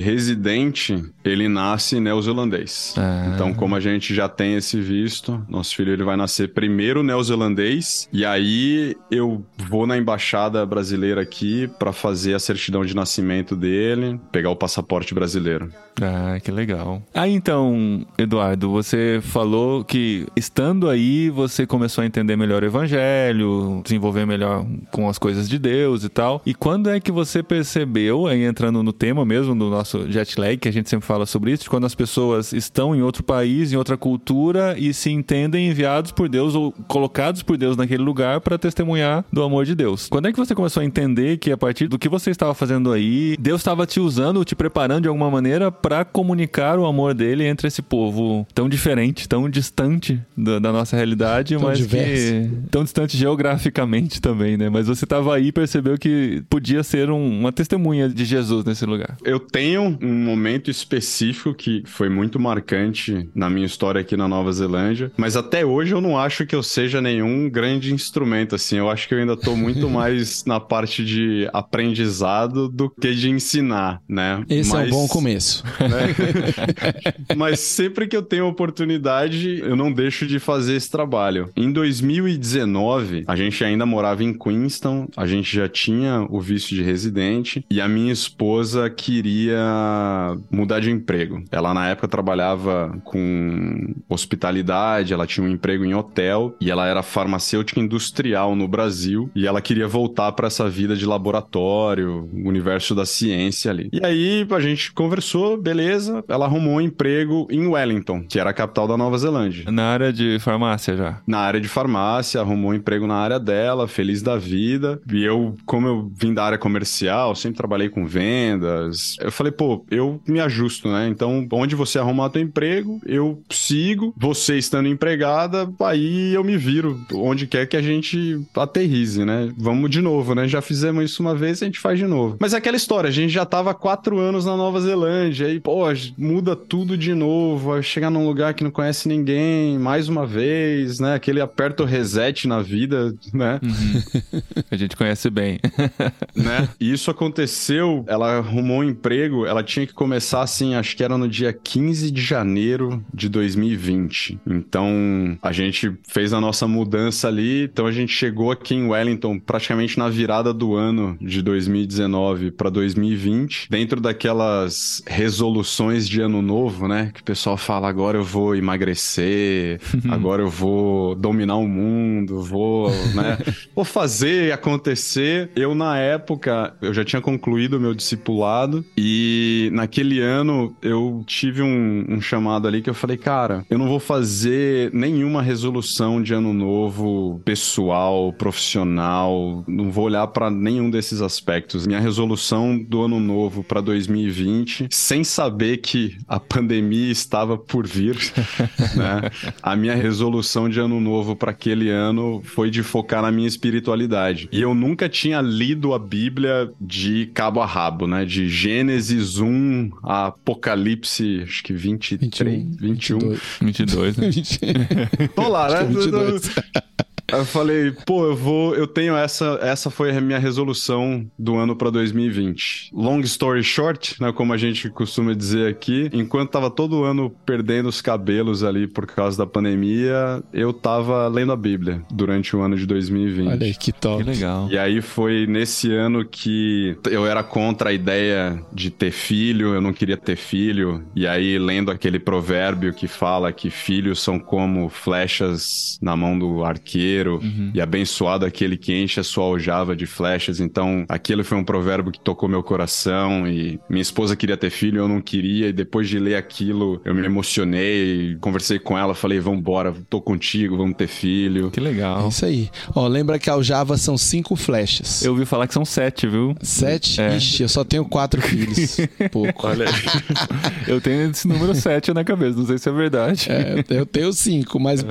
residente, ele nasce neozelandês. Ah. Então, como a gente já tem esse visto, nosso filho ele vai nascer primeiro neozelandês e aí eu vou na embaixada brasileira aqui pra fazer a certidão de nascimento dele, pegar o passaporte brasileiro. Ah, que legal. Aí então, Eduardo, você falou que estando aí você começou a entender melhor o evangelho, desenvolver melhor com as coisas de Deus e tal. E quando é que você percebeu, aí entrando no tema mesmo do nosso jet lag, que a gente sempre fala sobre isso, de quando as pessoas estão em outro país, em outra cultura e se entendem enviados por Deus ou colocados por Deus naquele lugar para testemunhar do amor de Deus. Quando é que você começou a entender que a partir do que você estava fazendo aí, Deus estava te usando, te preparando de alguma maneira para comunicar o amor dele entre esse povo tão diferente, tão distante da, da nossa realidade, Tão mas diverso. que tão distante geograficamente também, né? Mas você estava aí e percebeu que podia ser um- uma testemunha de Jesus nesse lugar. Eu tenho um momento específico que foi muito marcante na minha história aqui na Nova Zelândia, mas até hoje eu não acho que eu seja nenhum grande instrumento, assim. Eu acho que eu ainda tô muito mais na parte de aprendizado do que de ensinar, né? Esse é um Mas- bom começo. Mas sempre que eu tenho oportunidade, eu não deixo de fazer esse trabalho. Em 2019, a gente ainda morava em Queenstown, a gente já tinha o visto de residente e a minha esposa queria mudar de emprego. Ela na época trabalhava com hospitalidade, ela tinha um emprego em hotel e ela era farmacêutica industrial no Brasil e ela queria voltar para essa vida de laboratório, universo da ciência ali. E aí a gente conversou, beleza, ela arrumou um emprego em Wellington, que era a capital da Nova Zelândia. Na área de farmácia já. Na área de farmácia, arrumou um emprego na área dela, feliz da vida. E eu, como eu vim da área comercial, sempre trabalhei com vendas. Eu falei, pô, eu me ajusto, né? Então, onde você arrumar teu emprego, eu sigo. Você estando empregada, aí eu me viro onde quer que a gente aterrize, né? Vamos de novo, né? Já fizemos isso uma vez, a gente faz de novo. Mas é aquela história, a gente já tava quatro anos na Nova Zelândia, aí, pô, muda tudo de novo, chegar num lugar que não conhece ninguém, mais uma vez, né? Aquele aperta o reset na vida, né? A gente conhece bem. né? E isso aconteceu, ela arrumou um emprego, ela tinha que começar assim, acho que era no dia 15 de janeiro de 2020. Então, a gente fez a nossa mudança ali, então a gente chegou aqui em Wellington praticamente na virada do ano de 2019 para 2020, dentro daquelas resoluções de ano novo, né? Que o pessoal fala, agora eu vou emagrecer, agora eu vou dominar o mundo, vou, né? Vou fazer acontecer. Eu, na época, eu já tinha concluído o meu discipulado e naquele ano eu tive um, um chamado ali que eu falei, cara, eu não vou fazer nenhuma resolução de ano novo pessoal, profissional, não vou olhar para nenhum desses aspectos. Minha resolução do ano novo para 2020, sem saber que a pandemia estava por vir, né? A minha resolução de ano novo para aquele ano foi de focar na minha espiritualidade. E eu nunca tinha lido a Bíblia de cabo a rabo, né? De Gênesis 1 a Apocalipse, acho que 23, 21. 22, né? Tô lá, né? Acho que é 22. Eu falei, pô, eu vou, eu tenho essa, essa foi a minha resolução do ano pra 2020. Long story short, né, como a gente costuma dizer aqui, enquanto tava todo ano perdendo os cabelos ali por causa da pandemia, eu tava lendo a Bíblia durante o ano de 2020. Olha aí, que top. Que legal. E aí foi nesse ano que eu era contra a ideia de ter filho, eu não queria ter filho. E aí, lendo aquele provérbio que fala que filhos são como flechas na mão do arqueiro, e abençoado aquele que enche a sua aljava de flechas. Então, aquele foi um provérbio que tocou meu coração. E minha esposa queria ter filho, eu não queria. E depois de ler aquilo, eu me emocionei, conversei com ela, falei: vambora, tô contigo, vamos ter filho. Que É legal. isso aí. Ó, lembra que a aljava são cinco flechas. Eu ouvi falar que são sete, viu? Sete? É. Ixi, eu só tenho quatro filhos. Pouco. Olha aí. Eu tenho esse número sete na cabeça, não sei se é verdade. É, eu tenho cinco, mas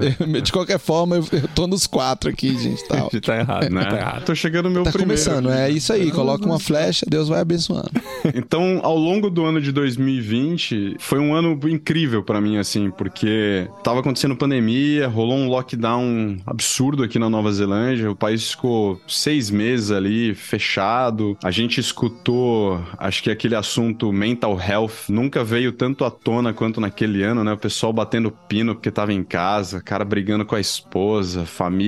de qualquer forma eu, eu tô nos quatro aqui, gente. Tal. tá errado, Né? tá errado. Tô chegando no meu Tá primeiro. começando, é isso aí. Coloca uma flecha, Deus vai abençoando. Então, ao longo do ano de 2020, foi um ano incrível pra mim, assim, porque tava acontecendo pandemia, rolou um lockdown absurdo aqui na Nova Zelândia, o país ficou seis meses ali fechado. A gente escutou, acho que aquele assunto mental health nunca veio tanto à tona quanto naquele ano, né? O pessoal batendo pino porque tava em casa, cara brigando com a esposa, família,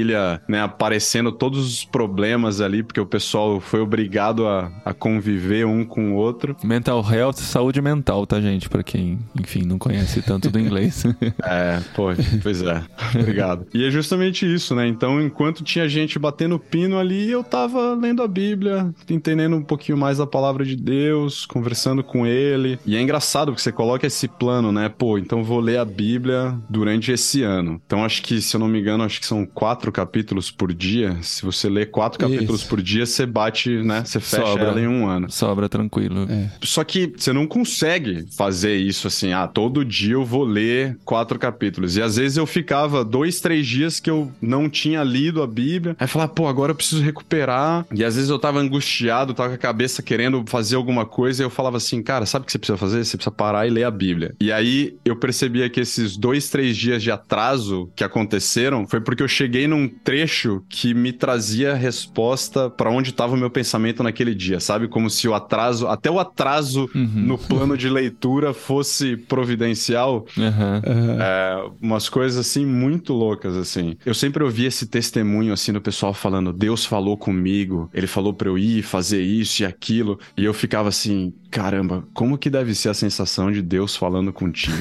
né, aparecendo todos os problemas ali, porque o pessoal foi obrigado a, a conviver um com o outro. Mental health, saúde mental, tá, gente? Pra quem, enfim, não conhece tanto do inglês. É, pô, pois é. Obrigado. E é justamente isso, né? Então, enquanto tinha gente batendo pino ali, eu tava lendo a Bíblia, entendendo um pouquinho mais da palavra de Deus, conversando com ele. E é engraçado porque você coloca esse plano, né? Pô, então vou ler a Bíblia durante esse ano. Então, acho que, se eu não me engano, acho que são quatro capítulos por dia. Se você lê quatro capítulos Isso. por dia, você bate, né? Você fecha Sobra. ela em um ano. Sobra tranquilo. É. Só que você não consegue fazer isso assim, ah, todo dia eu vou ler quatro capítulos. E às vezes eu ficava dois, três dias que eu não tinha lido a Bíblia. Aí falava, pô, agora eu preciso recuperar. E às vezes eu tava angustiado, tava com a cabeça querendo fazer alguma coisa. E eu falava assim, cara, sabe o que você precisa fazer? Você precisa parar e ler a Bíblia. E aí eu percebia que esses dois, três dias de atraso que aconteceram foi porque eu cheguei num trecho que me trazia resposta pra onde tava o meu pensamento naquele dia, sabe? Como se o atraso, até o atraso no plano de leitura fosse providencial. Aham. É, umas coisas assim muito loucas assim. Eu sempre ouvi esse testemunho assim do pessoal falando: Deus falou comigo, ele falou pra eu ir fazer isso e aquilo, e eu ficava assim: caramba, como que deve ser a sensação de Deus falando contigo?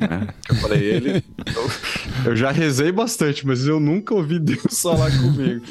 né? Eu falei: ele, eu, eu já rezei bastante, mas eu nunca ouvi Deus falar comigo.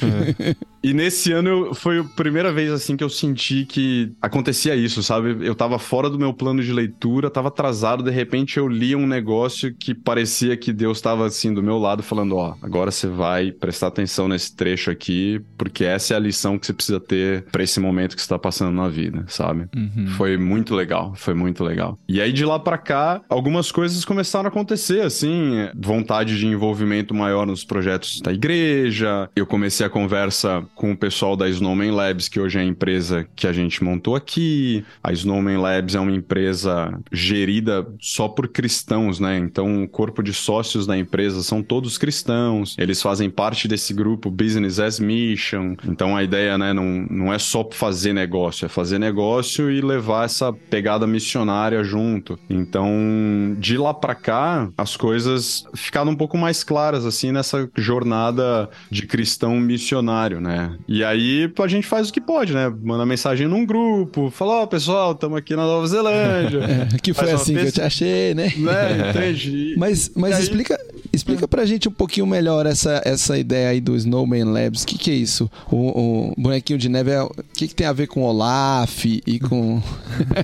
E nesse ano eu- foi a primeira vez assim que eu senti que acontecia isso, sabe? Eu tava fora do meu plano de leitura, tava atrasado, de repente eu li um negócio que parecia que Deus tava assim do meu lado falando, ó, agora você vai prestar atenção nesse trecho aqui, porque essa é a lição que você precisa ter pra esse momento que você tá passando na vida, sabe? Uhum. Foi muito legal, foi muito legal. E aí de lá pra cá, algumas coisas começaram a acontecer, assim, vontade de envolvimento maior nos projetos da igreja. Eu comecei a conversa com o pessoal da Snowman Labs, que hoje é a empresa que a gente montou aqui. A Snowman Labs é uma empresa gerida só por cristãos, né? Então o corpo de sócios da empresa são todos cristãos. Eles fazem parte desse grupo Business as Mission. Então a ideia, né, não, não é só fazer negócio, é fazer negócio e levar essa pegada missionária junto. Então, de lá pra cá, as coisas ficaram um pouco mais claras, assim, nessa jornada de cristão missionário, né? E aí a gente faz o que pode, né? Manda mensagem num grupo, fala, ó, pessoal, estamos aqui na Nova Zelândia. É, que foi assim que eu te achei, né? né? Entende? Mas, mas aí- explica, Explica pra gente um pouquinho melhor essa, essa ideia aí do Snowman Labs. O que, que é isso? O, o bonequinho de neve, é, o que, que tem a ver com Olaf e com.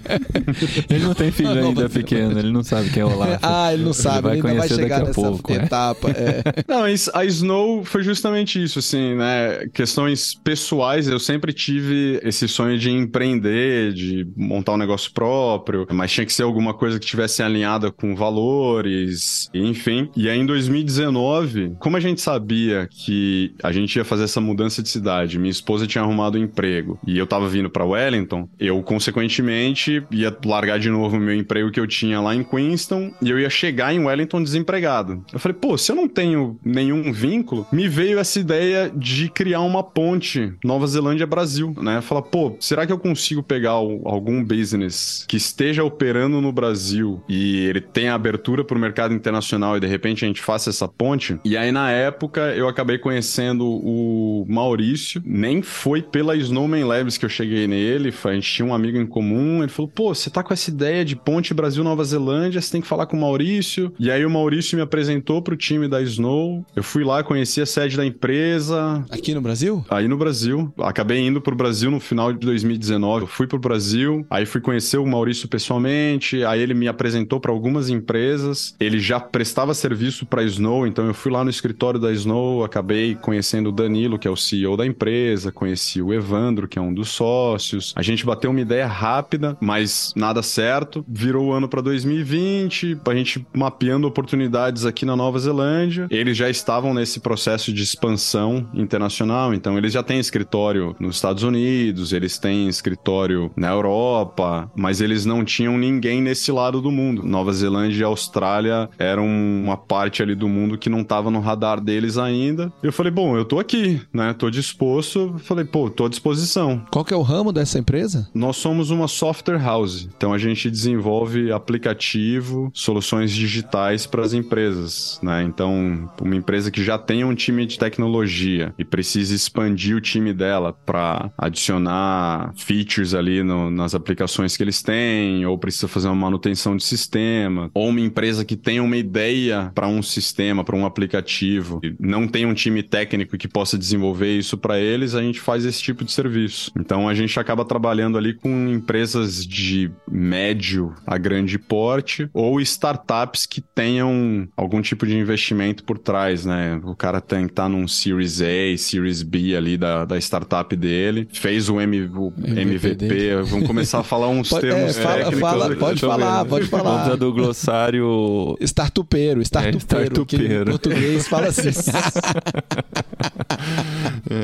ele não tem filho ainda pequeno, ele não sabe quem é Olaf. ah, ele não sabe, ele, vai ainda vai chegar nessa pouco, é. etapa. É. Não, a Snow foi justamente isso, assim, né? Questões pessoais, eu sempre tive esse sonho de empreender, de montar um negócio próprio, mas tinha que ser alguma coisa que tivesse alinhada com valores, enfim. E aí em 2019, como a gente sabia que a gente ia fazer essa mudança de cidade, minha esposa tinha arrumado um emprego e eu tava vindo para Wellington, eu consequentemente ia largar de novo o meu emprego que eu tinha lá em Queenston e eu ia chegar em Wellington desempregado. Eu falei, pô, se eu não tenho nenhum vínculo, me veio essa ideia de criar uma ponte Nova Zelândia-Brasil, né? Falar, pô, será que eu consigo pegar algum business que esteja operando no Brasil e ele tenha abertura para o mercado internacional e de repente a gente faça essa ponte? E aí, na época, eu acabei conhecendo o Maurício, nem foi pela Snowman Labs que eu cheguei nele, a gente tinha um amigo em comum, ele falou, pô, você tá com essa ideia de ponte Brasil-Nova Zelândia, você tem que falar com o Maurício. E aí o Maurício me apresentou pro time da Snow, eu fui lá, conheci a sede da empresa. Aqui no Brasil? Aí no Brasil. Acabei indo pro Brasil no final de 2019. Eu fui pro Brasil, aí fui conhecer o Maurício pessoalmente, aí ele me apresentou para algumas empresas. Ele já prestava serviço para Snow, então eu fui lá no escritório da Snow, acabei conhecendo o Danilo, que é o CEO da empresa, conheci o Evandro, que é um dos sócios. A gente bateu uma ideia rápida, mas nada certo. Virou o ano para 2020, a gente mapeando oportunidades aqui na Nova Zelândia. Eles já estavam nesse processo de expansão internacional, então eles já têm escritório nos Estados Unidos, eles têm escritório na Europa, mas eles não tinham ninguém nesse lado do mundo. Nova Zelândia e Austrália eram uma parte ali do mundo que não estava no radar deles ainda. Eu falei, bom, eu tô aqui, né? Tô disposto. Falei, pô, tô à disposição. Qual que é o ramo dessa empresa? Nós somos uma software house. Então a gente desenvolve aplicativo, soluções digitais para as empresas, né? Então, uma empresa que já tem um time de tecnologia e precisa expandir o time dela para adicionar features ali no, nas aplicações que eles têm, ou precisa fazer uma manutenção de sistema, ou uma empresa que tem uma ideia para um sistema, para um aplicativo, e não tem um time técnico que possa desenvolver isso para eles, a gente faz esse tipo de serviço. Então a gente acaba trabalhando ali com empresas de médio a grande porte ou startups que tenham algum tipo de investimento por trás, né? O cara tem que estar tá num Series A, Series B ali da, da startup dele, fez o, M, o MVP, MVP vamos começar a falar uns pode, termos é, fala, fala, Pode falar, pode falar. Vamos do glossário... Startupeiro, startupeiro. É, startupeiro. em português fala assim.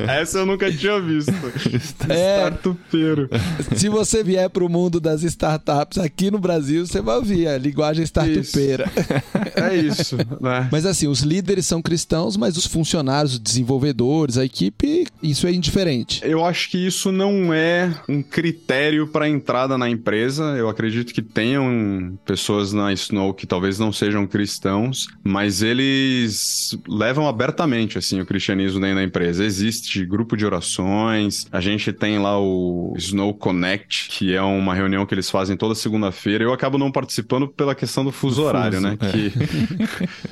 Essa eu nunca tinha visto. É, startupeiro. Se você vier para o mundo das startups aqui no Brasil, você vai ouvir a linguagem startupeira. É isso, né? Mas assim, os líderes são cristãos, mas os funcionários, os desenvolvedores, a equipe, isso é indiferente. Eu acho que isso não é um critério para entrada na empresa. Eu acredito que tenham pessoas na Snow que talvez não sejam cristãos, mas eles levam abertamente assim o cristianismo dentro da empresa. Existe grupo de orações, a gente tem lá o Snow Connect, que é uma reunião que eles fazem toda segunda-feira. Eu acabo não participando pela questão do fuso, fuso horário, né? É. Que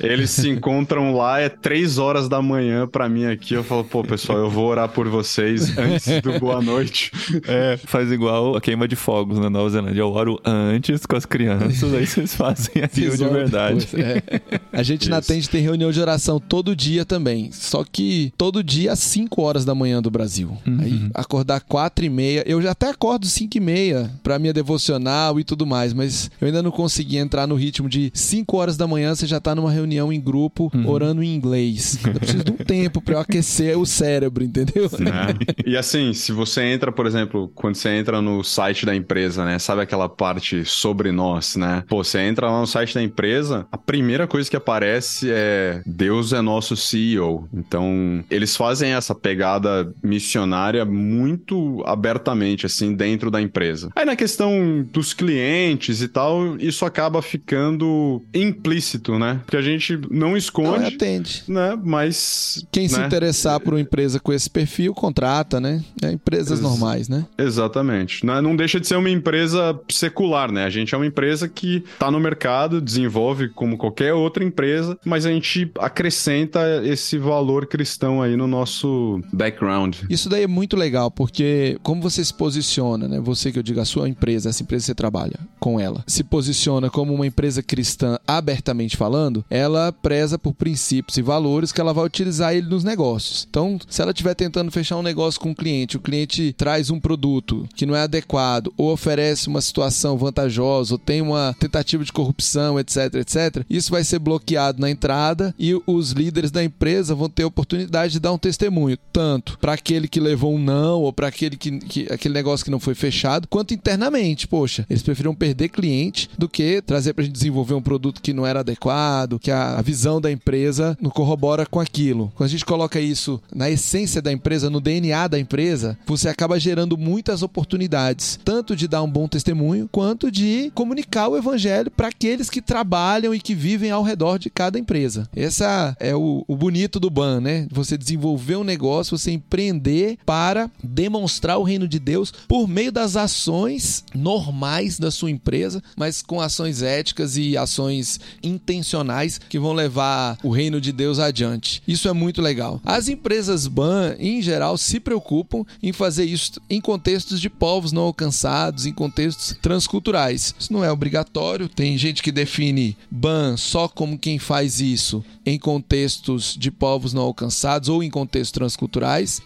eles se encontram lá, é três horas da manhã para mim aqui. Eu falo, pô, pessoal, eu vou orar por vocês antes do boa noite. É, faz igual a queima de fogos na Nova Zelândia. Eu oro antes com as crianças, aí vocês fazem aquilo de verdade. é. A gente Isso. na Tende tem reunião de oração todo dia também. Só que todo dia às 5 horas da manhã do Brasil. Uhum. Aí acordar 4 e meia. Eu já até acordo 5 e meia pra minha devocional e tudo mais, mas eu ainda não consegui entrar no ritmo de 5 horas da manhã você já tá numa reunião em grupo uhum. orando em inglês. Eu preciso de um tempo pra eu aquecer o cérebro, entendeu? É. E assim, se você entra, por exemplo, quando você entra no site da empresa, né? Sabe aquela parte sobre nós, né? Pô, você entra lá no site da empresa, a primeira coisa que aparece é Deus é nosso CEO. Então, eles fazem essa pegada missionária muito abertamente, assim, dentro da empresa. Aí na questão dos clientes e tal, isso acaba ficando implícito, né? Porque a gente não esconde. Não, atende. Né? Mas. Quem né? se interessar por uma empresa com esse perfil, contrata, né? É empresas Ex normais, né? Exatamente. Não, não deixa de ser uma empresa secular, né? A gente é uma empresa que tá no mercado, desenvolve como qualquer outra empresa, mas a gente acrescenta esse valor cristão aí no nosso background. Isso daí é muito legal, porque como você se posiciona, né? Você que eu digo, a sua empresa, essa empresa que você trabalha com ela, se posiciona como uma empresa cristã abertamente falando, ela preza por princípios e valores que ela vai utilizar ele nos negócios. Então, se ela estiver tentando fechar um negócio com um cliente, o cliente traz um produto que não é adequado ou oferece uma situação vantajosa ou tem uma tentativa de corrupção, etc, etc, isso vai ser bloqueado na entrada e os líderes da empresa vão ter a oportunidade de dar um testemunho, tanto para aquele que levou um não ou para aquele que, que aquele negócio que não foi fechado, quanto internamente. Poxa, eles preferiram perder cliente do que trazer para a gente desenvolver um produto que não era adequado, que a, a visão da empresa não corrobora com aquilo. Quando a gente coloca isso na essência da empresa, no DNA da empresa, você acaba gerando muitas oportunidades, tanto de dar um bom testemunho, quanto de comunicar o evangelho para aqueles que trabalham e que vivem ao redor de cada empresa. Essa é o, o bonito do BAN, né? Você desenvolver um negócio, você empreender para demonstrar o reino de Deus por meio das ações normais da sua empresa, mas com ações éticas e ações intencionais que vão levar o reino de Deus adiante. Isso é muito legal. As empresas BAN, em geral, se preocupam em fazer isso em contextos de povos não alcançados, em contextos transculturais. Isso não é obrigatório, tem gente que define BAN só como quem faz isso em contextos de povos não alcançados ou em contextos transculturais,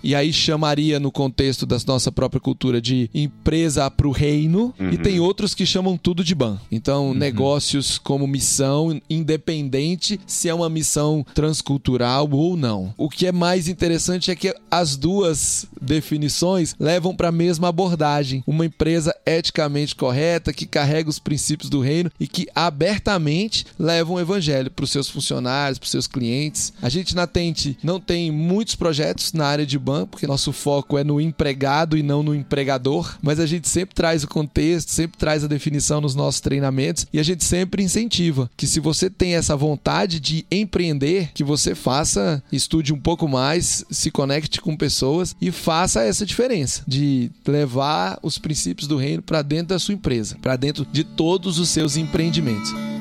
e aí chamaria no contexto da nossa própria cultura de empresa para o reino, uhum. e tem outros que chamam tudo de ban. Então, uhum. negócios como missão, independente se é uma missão transcultural ou não. O que é mais interessante é que as duas definições levam para a mesma abordagem. Uma empresa eticamente correta, que carrega os princípios do reino e que abertamente leva o evangelho para os seus funcionários, para seus clientes. A gente na Tente não tem muitos projetos na área de ban, porque nosso foco é no empregado e não no empregador, mas a gente sempre traz o contexto, sempre traz a definição nos nossos treinamentos e a gente sempre incentiva que se você tem essa vontade de empreender, que você faça, estude um pouco mais, se conecte com pessoas e faça essa diferença de levar os princípios do reino para dentro da sua empresa, para dentro de todos os seus empreendimentos.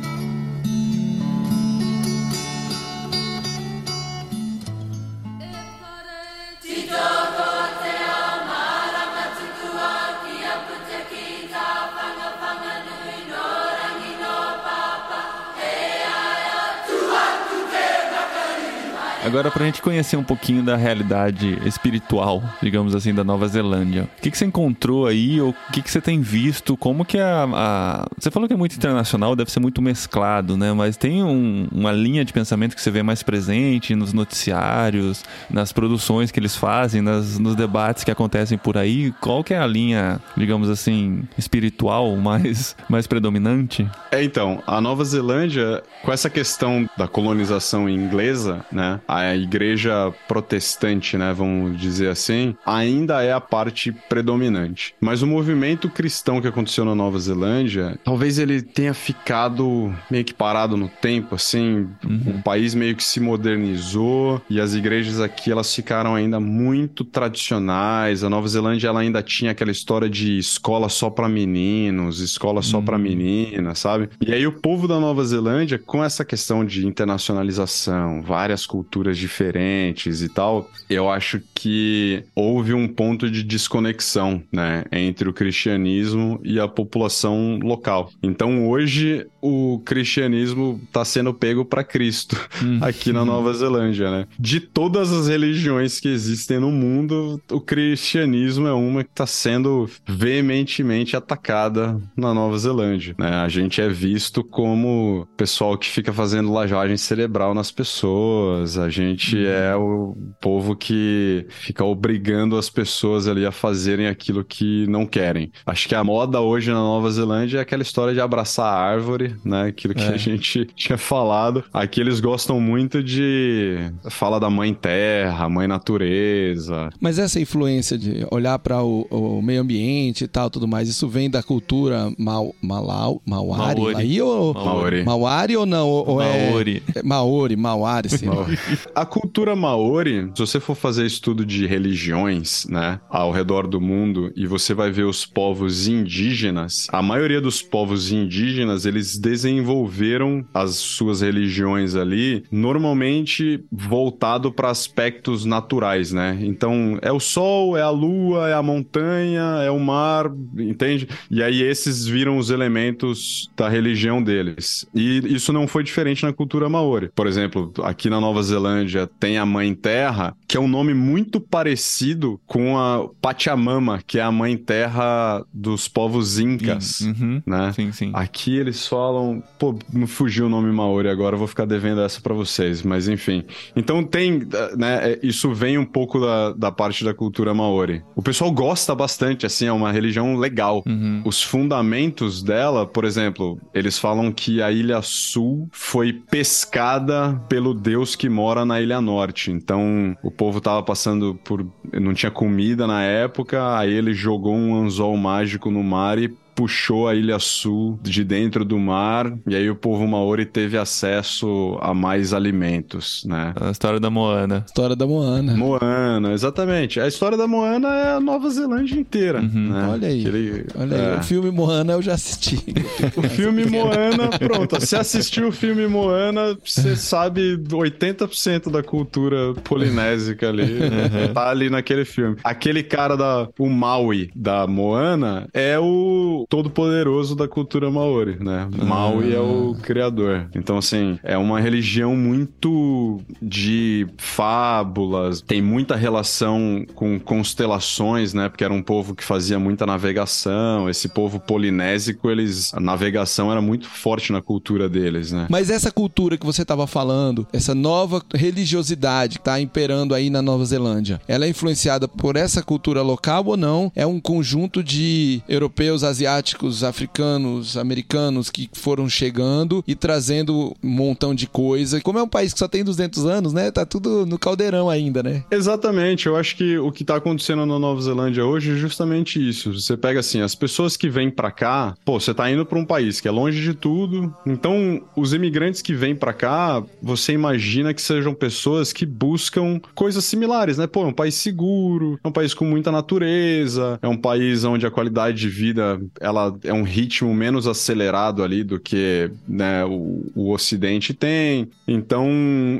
Agora, pra gente conhecer um pouquinho da realidade espiritual, digamos assim, da Nova Zelândia. O que, que você encontrou aí, ou o que, que você tem visto? Como que a, a, Você falou que é muito internacional, deve ser muito mesclado, né? Mas tem um, uma linha de pensamento que você vê mais presente nos noticiários, nas produções que eles fazem, nas, nos debates que acontecem por aí. Qual que é a linha, digamos assim, espiritual mais, mais predominante? É, então, a Nova Zelândia, com essa questão da colonização inglesa, né? a igreja protestante, né, vamos dizer assim, ainda é a parte predominante. Mas o movimento cristão que aconteceu na Nova Zelândia, talvez ele tenha ficado meio que parado no tempo, assim, uhum. o país meio que se modernizou e as igrejas aqui elas ficaram ainda muito tradicionais. A Nova Zelândia ela ainda tinha aquela história de escola só para meninos, escola só uhum. para meninas, sabe? E aí o povo da Nova Zelândia com essa questão de internacionalização, várias culturas culturas diferentes e tal, eu acho que houve um ponto de desconexão, né, entre o cristianismo e a população local. Então hoje o cristianismo está sendo pego para Cristo hum. aqui na Nova Zelândia, né? De todas as religiões que existem no mundo, o cristianismo é uma que está sendo veementemente atacada na Nova Zelândia, né? A gente é visto como pessoal que fica fazendo lavagem cerebral nas pessoas, A gente é o povo que fica obrigando as pessoas ali a fazerem aquilo que não querem. Acho que a moda hoje na Nova Zelândia é aquela história de abraçar a árvore, né? Aquilo que É. a gente tinha falado. Aqui eles gostam muito de fala da mãe terra, mãe natureza. Mas essa influência de olhar para o, o meio ambiente e tal, tudo mais, isso vem da cultura mau, malau, mauari, Maori. aí ou Maori. Maori ou não? Ou, ou Maori. É Maori, Mauari, sim. A cultura maori, se você for fazer estudo de religiões, né, ao redor do mundo, e você vai ver os povos indígenas, a maioria dos povos indígenas, eles desenvolveram as suas religiões ali, normalmente voltado para aspectos naturais, né? Então, é o sol, é a lua, é a montanha, é o mar, entende? E aí esses viram os elementos da religião deles. E isso não foi diferente na cultura maori. Por exemplo, aqui na Nova Zelândia tem a Mãe Terra, que é um nome muito parecido com a Pachamama, que é a Mãe Terra dos povos incas, Uhum. né? Sim, sim. Aqui eles falam. Pô, me fugiu o nome Maori agora, vou ficar devendo essa pra vocês, mas enfim. Então tem, né? é, Isso vem um pouco da, da parte da cultura Maori. O pessoal gosta bastante, assim, é uma religião legal. Uhum. Os fundamentos dela, por exemplo, eles falam que a Ilha Sul foi pescada pelo deus que mora na Ilha Norte. Então, o povo tava passando por. não tinha comida na época, aí ele jogou um anzol mágico no mar e puxou a Ilha Sul de dentro do mar, e aí o povo maori teve acesso a mais alimentos, né? A história da Moana. História da Moana. Moana, exatamente. A história da Moana é a Nova Zelândia inteira. Uhum. né? Olha aí. Aquele- Olha aí, é. o filme Moana eu já assisti. O filme Moana, pronto. Você assistiu o filme Moana, você sabe 80% da cultura polinésica ali. Tá ali naquele filme. Aquele cara da. O Maui da Moana é o todo-poderoso da cultura Maori, né? Maui é o criador. Então, assim, é uma religião muito de fábulas, tem muita relação com constelações, né? Porque era um povo que fazia muita navegação. Esse povo polinésico, eles. A navegação era muito forte na cultura deles, né? Mas essa cultura que você estava falando, essa nova religiosidade que está imperando aí na Nova Zelândia, ela é influenciada por essa cultura local ou não? É um conjunto de europeus, asiáticos, africanos, americanos que foram chegando e trazendo um montão de coisa. Como é um país que só tem 200 anos, né? Tá tudo no caldeirão ainda, né? Exatamente, eu acho que o que tá acontecendo na Nova Zelândia hoje é justamente isso. Você pega assim, as pessoas que vêm pra cá, pô, você tá indo pra um país que é longe de tudo. Então, os imigrantes que vêm pra cá, você imagina que sejam pessoas que buscam coisas similares, né? Pô, é um país seguro, é um país com muita natureza, é um país onde a qualidade de vida, ela é um ritmo menos acelerado ali do que, né, o, o ocidente tem. Então,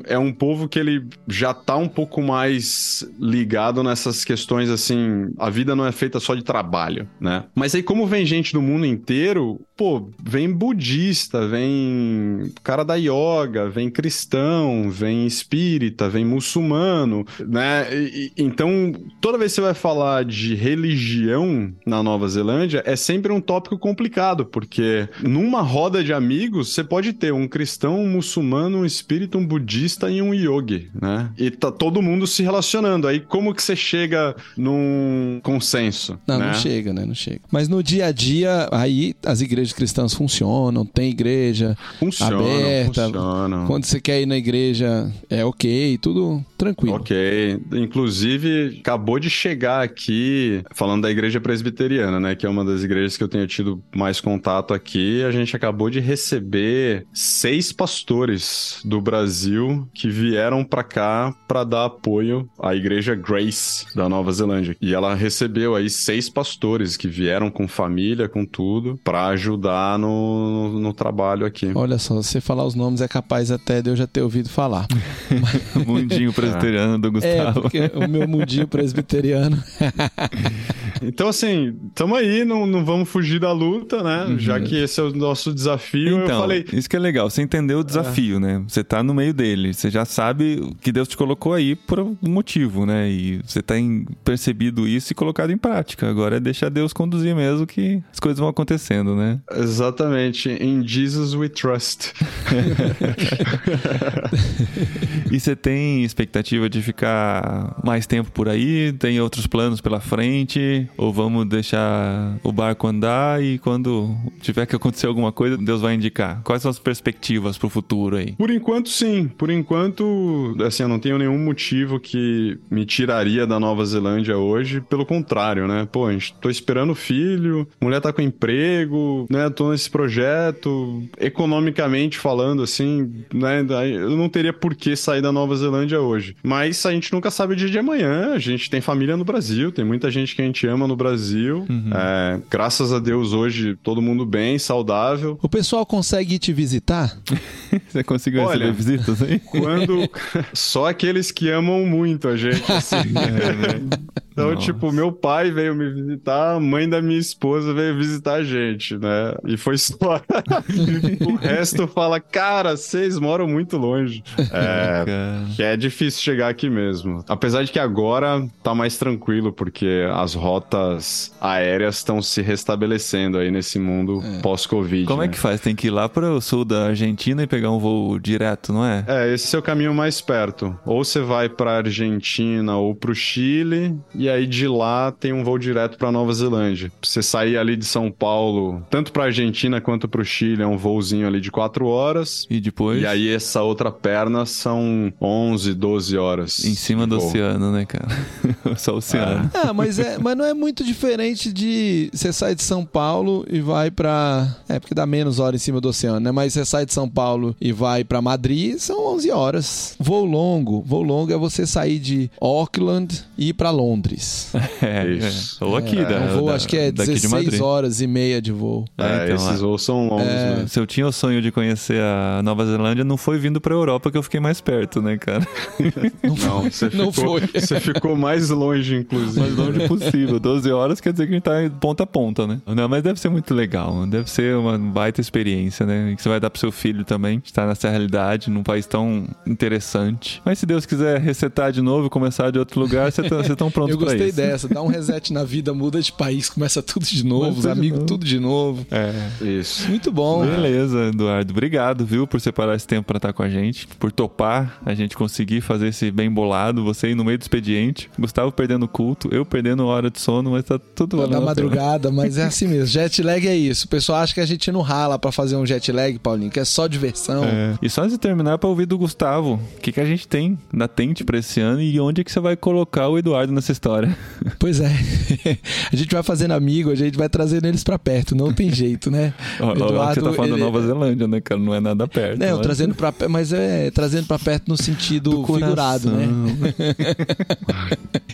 é um povo que ele já tá um pouco mais ligado nessas questões assim, a vida não é feita só de trabalho, né? Mas aí como vem gente do mundo inteiro, pô, vem budista, vem cara da yoga, vem cristão, vem espírita, vem muçulmano, né? E- então, toda vez que você vai falar de religião na Nova Zelândia, é sempre um tópico complicado, porque numa roda de amigos, você pode ter um cristão, um muçulmano, um espírita, um budista e um yogi, né? E tá todo mundo se relacionando. Aí como que você chega num consenso? Não, né? não chega, né? Não chega. Mas no dia a dia, aí as igrejas cristãs funcionam, tem igreja Funciona, aberta. funciona. Quando você quer ir na igreja, é ok, tudo tranquilo. Ok. Inclusive, acabou de chegar aqui, falando da igreja presbiteriana, né? Que é uma das igrejas que eu tenho tido mais contato aqui. A gente acabou de receber seis pastores do Brasil que vieram pra cá pra dar apoio à igreja Grace da Nova Zelândia. E ela recebeu aí seis pastores que vieram com família, com tudo, pra ajudar no, no, no trabalho aqui. Olha só, se você falar os nomes é capaz até de eu já ter ouvido falar. Mundinho presbiteriano do É, Gustavo. porque o meu mundinho presbiteriano. Então, assim, tamo aí, não, não vamos fugir da luta, né? Já que esse é o nosso desafio, eu Então, falei. isso que é legal, você entendeu o desafio, né? Você tá no meio dele, você já sabe que Deus te colocou aí por um motivo, né? E você tem percebido isso e colocado em prática. Agora é deixar Deus conduzir mesmo que as coisas vão acontecendo, né? Exatamente. In Jesus we trust. e você tem expectativa de ficar mais tempo por aí? Tem outros planos pela frente? Ou vamos deixar o barco andar e quando tiver que acontecer alguma coisa, Deus vai indicar? Quais são as perspectivas pro futuro aí? Por enquanto, sim. Por enquanto, assim, eu não tenho nenhum motivo que me tiraria da Nova Zelândia hoje. Pelo contrário, né? Pô, a gente tô esperando filho, mulher tá com emprego, né? Tô nesse projeto. Economicamente falando, assim, né? Eu não teria por que sair da Nova Zelândia hoje. Mas a gente nunca sabe o dia de amanhã. A gente tem família no Brasil, tem muita gente que a gente ama no Brasil. Uhum. É, graças a Deus, hoje, todo mundo bem, saudável. O pessoal consegue te visitar? Você conseguiu Olha, receber visitas aí? Quando. Só aqueles que amam muito a gente, assim. é, né? Então, Nossa. tipo, meu pai veio me visitar, a mãe da minha esposa veio visitar a gente, né? E foi só. o resto fala, cara, vocês moram muito longe. É, que é difícil chegar aqui mesmo. Apesar de que agora tá mais tranquilo, porque as rotas aéreas estão se restabelecendo aí nesse mundo é. pós-Covid. Como é né? é que faz? Tem que ir lá para o sul da Argentina e pegar um voo direto, não é? É, esse é o caminho mais perto. Ou você vai para Argentina ou para o Chile e e aí de lá tem um voo direto para Nova Zelândia. Você sair ali de São Paulo, tanto para Argentina quanto para o Chile, é um voozinho ali de 4 horas. E depois? E aí essa outra perna são 11, 12 horas. Em cima do voo. oceano, né, cara? Só o oceano. É. Ah, mas, é, mas não é muito diferente de você sair de São Paulo e vai para É, porque dá menos hora em cima do oceano, né? Mas você sai de São Paulo e vai para Madrid, são 11 horas. Voo longo. Voo longo é você sair de Auckland e ir para Londres. Londres. É, Isso. É. Ou aqui, é, da, um voo, da, acho que é 16 horas e meia de voo. É, é então, esses voos são longos, é. né? Se eu tinha o sonho de conhecer a Nova Zelândia, não foi vindo pra Europa que eu fiquei mais perto, né, cara? Não, não você ficou, não foi. Você ficou mais longe, inclusive. Mais longe possível. 12 horas quer dizer que a gente tá ponta a ponta, né? Não, mas deve ser muito legal. Deve ser uma baita experiência, né? Que você vai dar pro seu filho também, estar nessa realidade, num país tão interessante. Mas se Deus quiser resetar de novo, começar de outro lugar, vocês estão prontos pra gostei isso. dessa. Dá um reset na vida, muda de país, começa tudo de novo, os amigos tudo de novo. É. Isso. Muito bom. Beleza, Eduardo. Obrigado, viu, por separar esse tempo para estar com a gente, por topar a gente conseguir fazer esse bem bolado, você aí no meio do expediente, Gustavo perdendo culto, eu perdendo hora de sono, mas tá tudo valendo. Na madrugada, mas é assim mesmo. Jet lag é isso. O pessoal acha que a gente não rala para fazer um jet lag, Paulinho, que é só diversão. É. E só antes de terminar, para ouvir do Gustavo, o que, que a gente tem na Tente pra esse ano e onde é que você vai colocar o Eduardo nessa história? Pois é. a gente vai fazendo amigo, a gente vai trazendo eles para perto, não tem jeito, né? Eduardo, você tá falando ele... Nova Zelândia, né, cara? Não é nada perto. Não, mas... trazendo para mas é trazendo para perto no sentido figurado, né?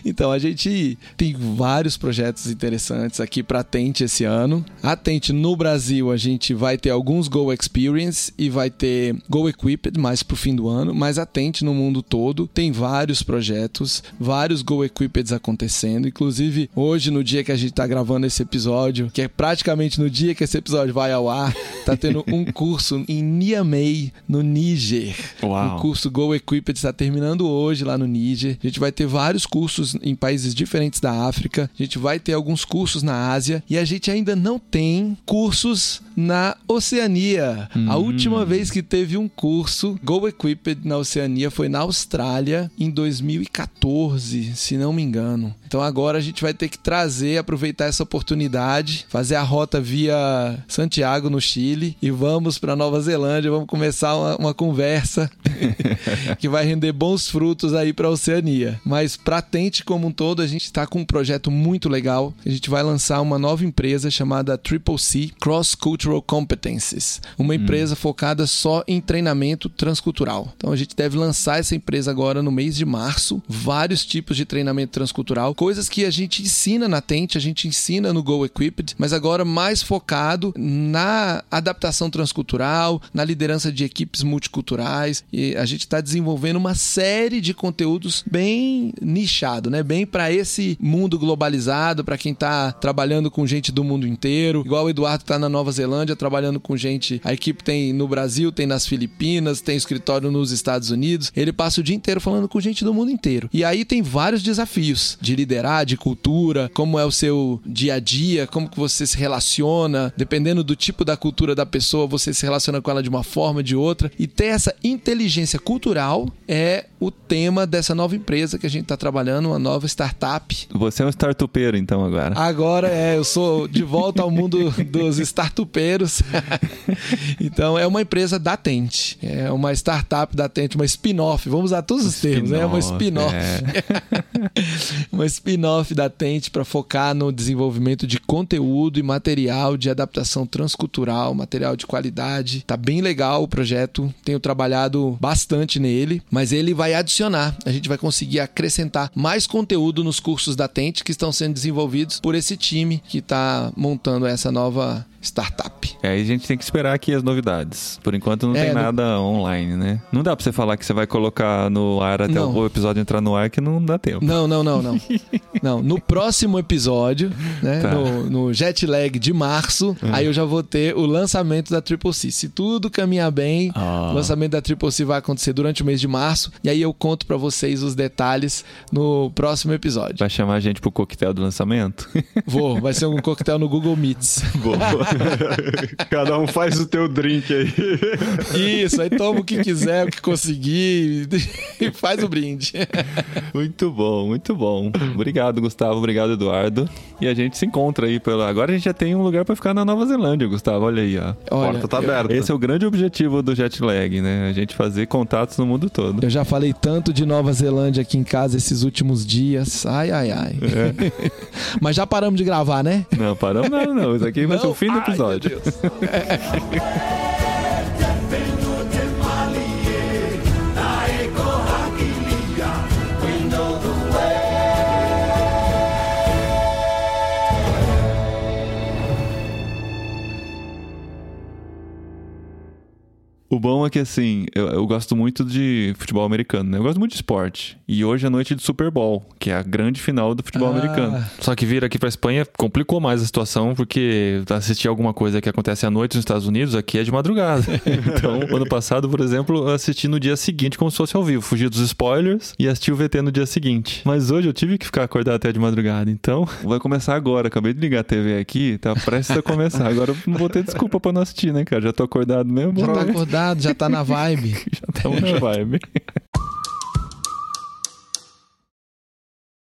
então, a gente tem vários projetos interessantes aqui para Tente esse ano. A Tente no Brasil, a gente vai ter alguns Go Experience e vai ter Go Equipped mais pro fim do ano, mas a Tente no mundo todo tem vários projetos, vários Go Equipped acontecendo. Inclusive, hoje, no dia que a gente tá gravando esse episódio, que é praticamente no dia que esse episódio vai ao ar, tá tendo um curso em Niamey, no Níger. Uau. O curso Go Equipped está terminando hoje lá no Níger. A gente vai ter vários cursos em países diferentes da África. A gente vai ter alguns cursos na Ásia. E a gente ainda não tem cursos na Oceania. Hum. A última vez que teve um curso Go Equipped na Oceania foi na Austrália em 2014, se não me engano. Então agora a gente vai ter que trazer, aproveitar essa oportunidade, fazer a rota via Santiago no Chile e vamos para Nova Zelândia, vamos começar uma, uma conversa que vai render bons frutos aí para a Oceania. Mas para Tente como um todo, a gente está com um projeto muito legal. A gente vai lançar uma nova empresa chamada Triple C Cross Cultural Competencies, uma hum. empresa focada só em treinamento transcultural. Então a gente deve lançar essa empresa agora no mês de março, vários tipos de treinamento transcultural coisas que a gente ensina na Tente, a gente ensina no Go Equipped, mas agora mais focado na adaptação transcultural, na liderança de equipes multiculturais. E a gente está desenvolvendo uma série de conteúdos bem nichado, né? Bem para esse mundo globalizado, para quem está trabalhando com gente do mundo inteiro. Igual o Eduardo está na Nova Zelândia trabalhando com gente. A equipe tem no Brasil, tem nas Filipinas, tem escritório nos Estados Unidos. Ele passa o dia inteiro falando com gente do mundo inteiro. E aí tem vários desafios de liderar, de cultura, como é o seu dia a dia, como que você se relaciona, dependendo do tipo da cultura da pessoa, você se relaciona com ela de uma forma, de outra. E ter essa inteligência cultural é o tema dessa nova empresa que a gente está trabalhando, uma nova startup. Você é um startupeiro, então, agora. Agora é, eu sou de volta ao mundo dos startupeiros. então, é uma empresa da Tente. É uma startup da Tente, uma spin-off. Vamos usar todos os termos, né? É uma spin-off. É. uma spin-off da Tente para focar no desenvolvimento de conteúdo e material de adaptação transcultural, material de qualidade. Tá bem legal o projeto. Tenho trabalhado bastante nele, mas ele vai adicionar. A gente vai conseguir acrescentar mais conteúdo nos cursos da Tente que estão sendo desenvolvidos por esse time que está montando essa nova startup. É, aí a gente tem que esperar aqui as novidades. Por enquanto não é, tem nada online, né? Não dá pra você falar que você vai colocar no ar até não. o episódio entrar no ar que não dá tempo. Não, não, não, não. não, no próximo episódio, né, tá. no, no jet lag de março, hum. aí eu já vou ter o lançamento da Triple C. Se tudo caminhar bem, ah. o lançamento da Triple C vai acontecer durante o mês de março e aí eu conto para vocês os detalhes no próximo episódio. Vai chamar a gente pro coquetel do lançamento? Vou, vai ser um coquetel no Google Meets. Boa. Cada um faz o teu drink aí. Isso, aí toma o que quiser, o que conseguir e faz o brinde. Muito bom, muito bom. Obrigado, Gustavo. Obrigado, Eduardo. E a gente se encontra aí pela. Agora a gente já tem um lugar para ficar na Nova Zelândia, Gustavo. Olha aí, ó. Olha, Porta tá aberta. Esse é o grande objetivo do jet lag, né? A gente fazer contatos no mundo todo. Eu já falei tanto de Nova Zelândia aqui em casa esses últimos dias. Ai, ai, ai. É. Mas já paramos de gravar, né? Não, paramos não, não. Isso aqui vai ser o fim do episódio. O bom é que, assim, eu, eu, gosto muito de futebol americano, né? Eu gosto muito de esporte. E hoje é noite de Super Bowl, que é a grande final do futebol ah. americano. Só que vir aqui pra Espanha complicou mais a situação, porque assistir alguma coisa que acontece à noite nos Estados Unidos, aqui é de madrugada. então, ano passado, por exemplo, eu assisti no dia seguinte como se fosse ao vivo. Fugi dos spoilers e assisti o VT no dia seguinte. Mas hoje eu tive que ficar acordado até de madrugada. Então, vai começar agora. Acabei de ligar a TV aqui, tá prestes a começar. Agora eu não vou ter desculpa pra não assistir, né, cara? Já tô acordado mesmo. Já tá acordado já tá na vibe. já estamos na vibe.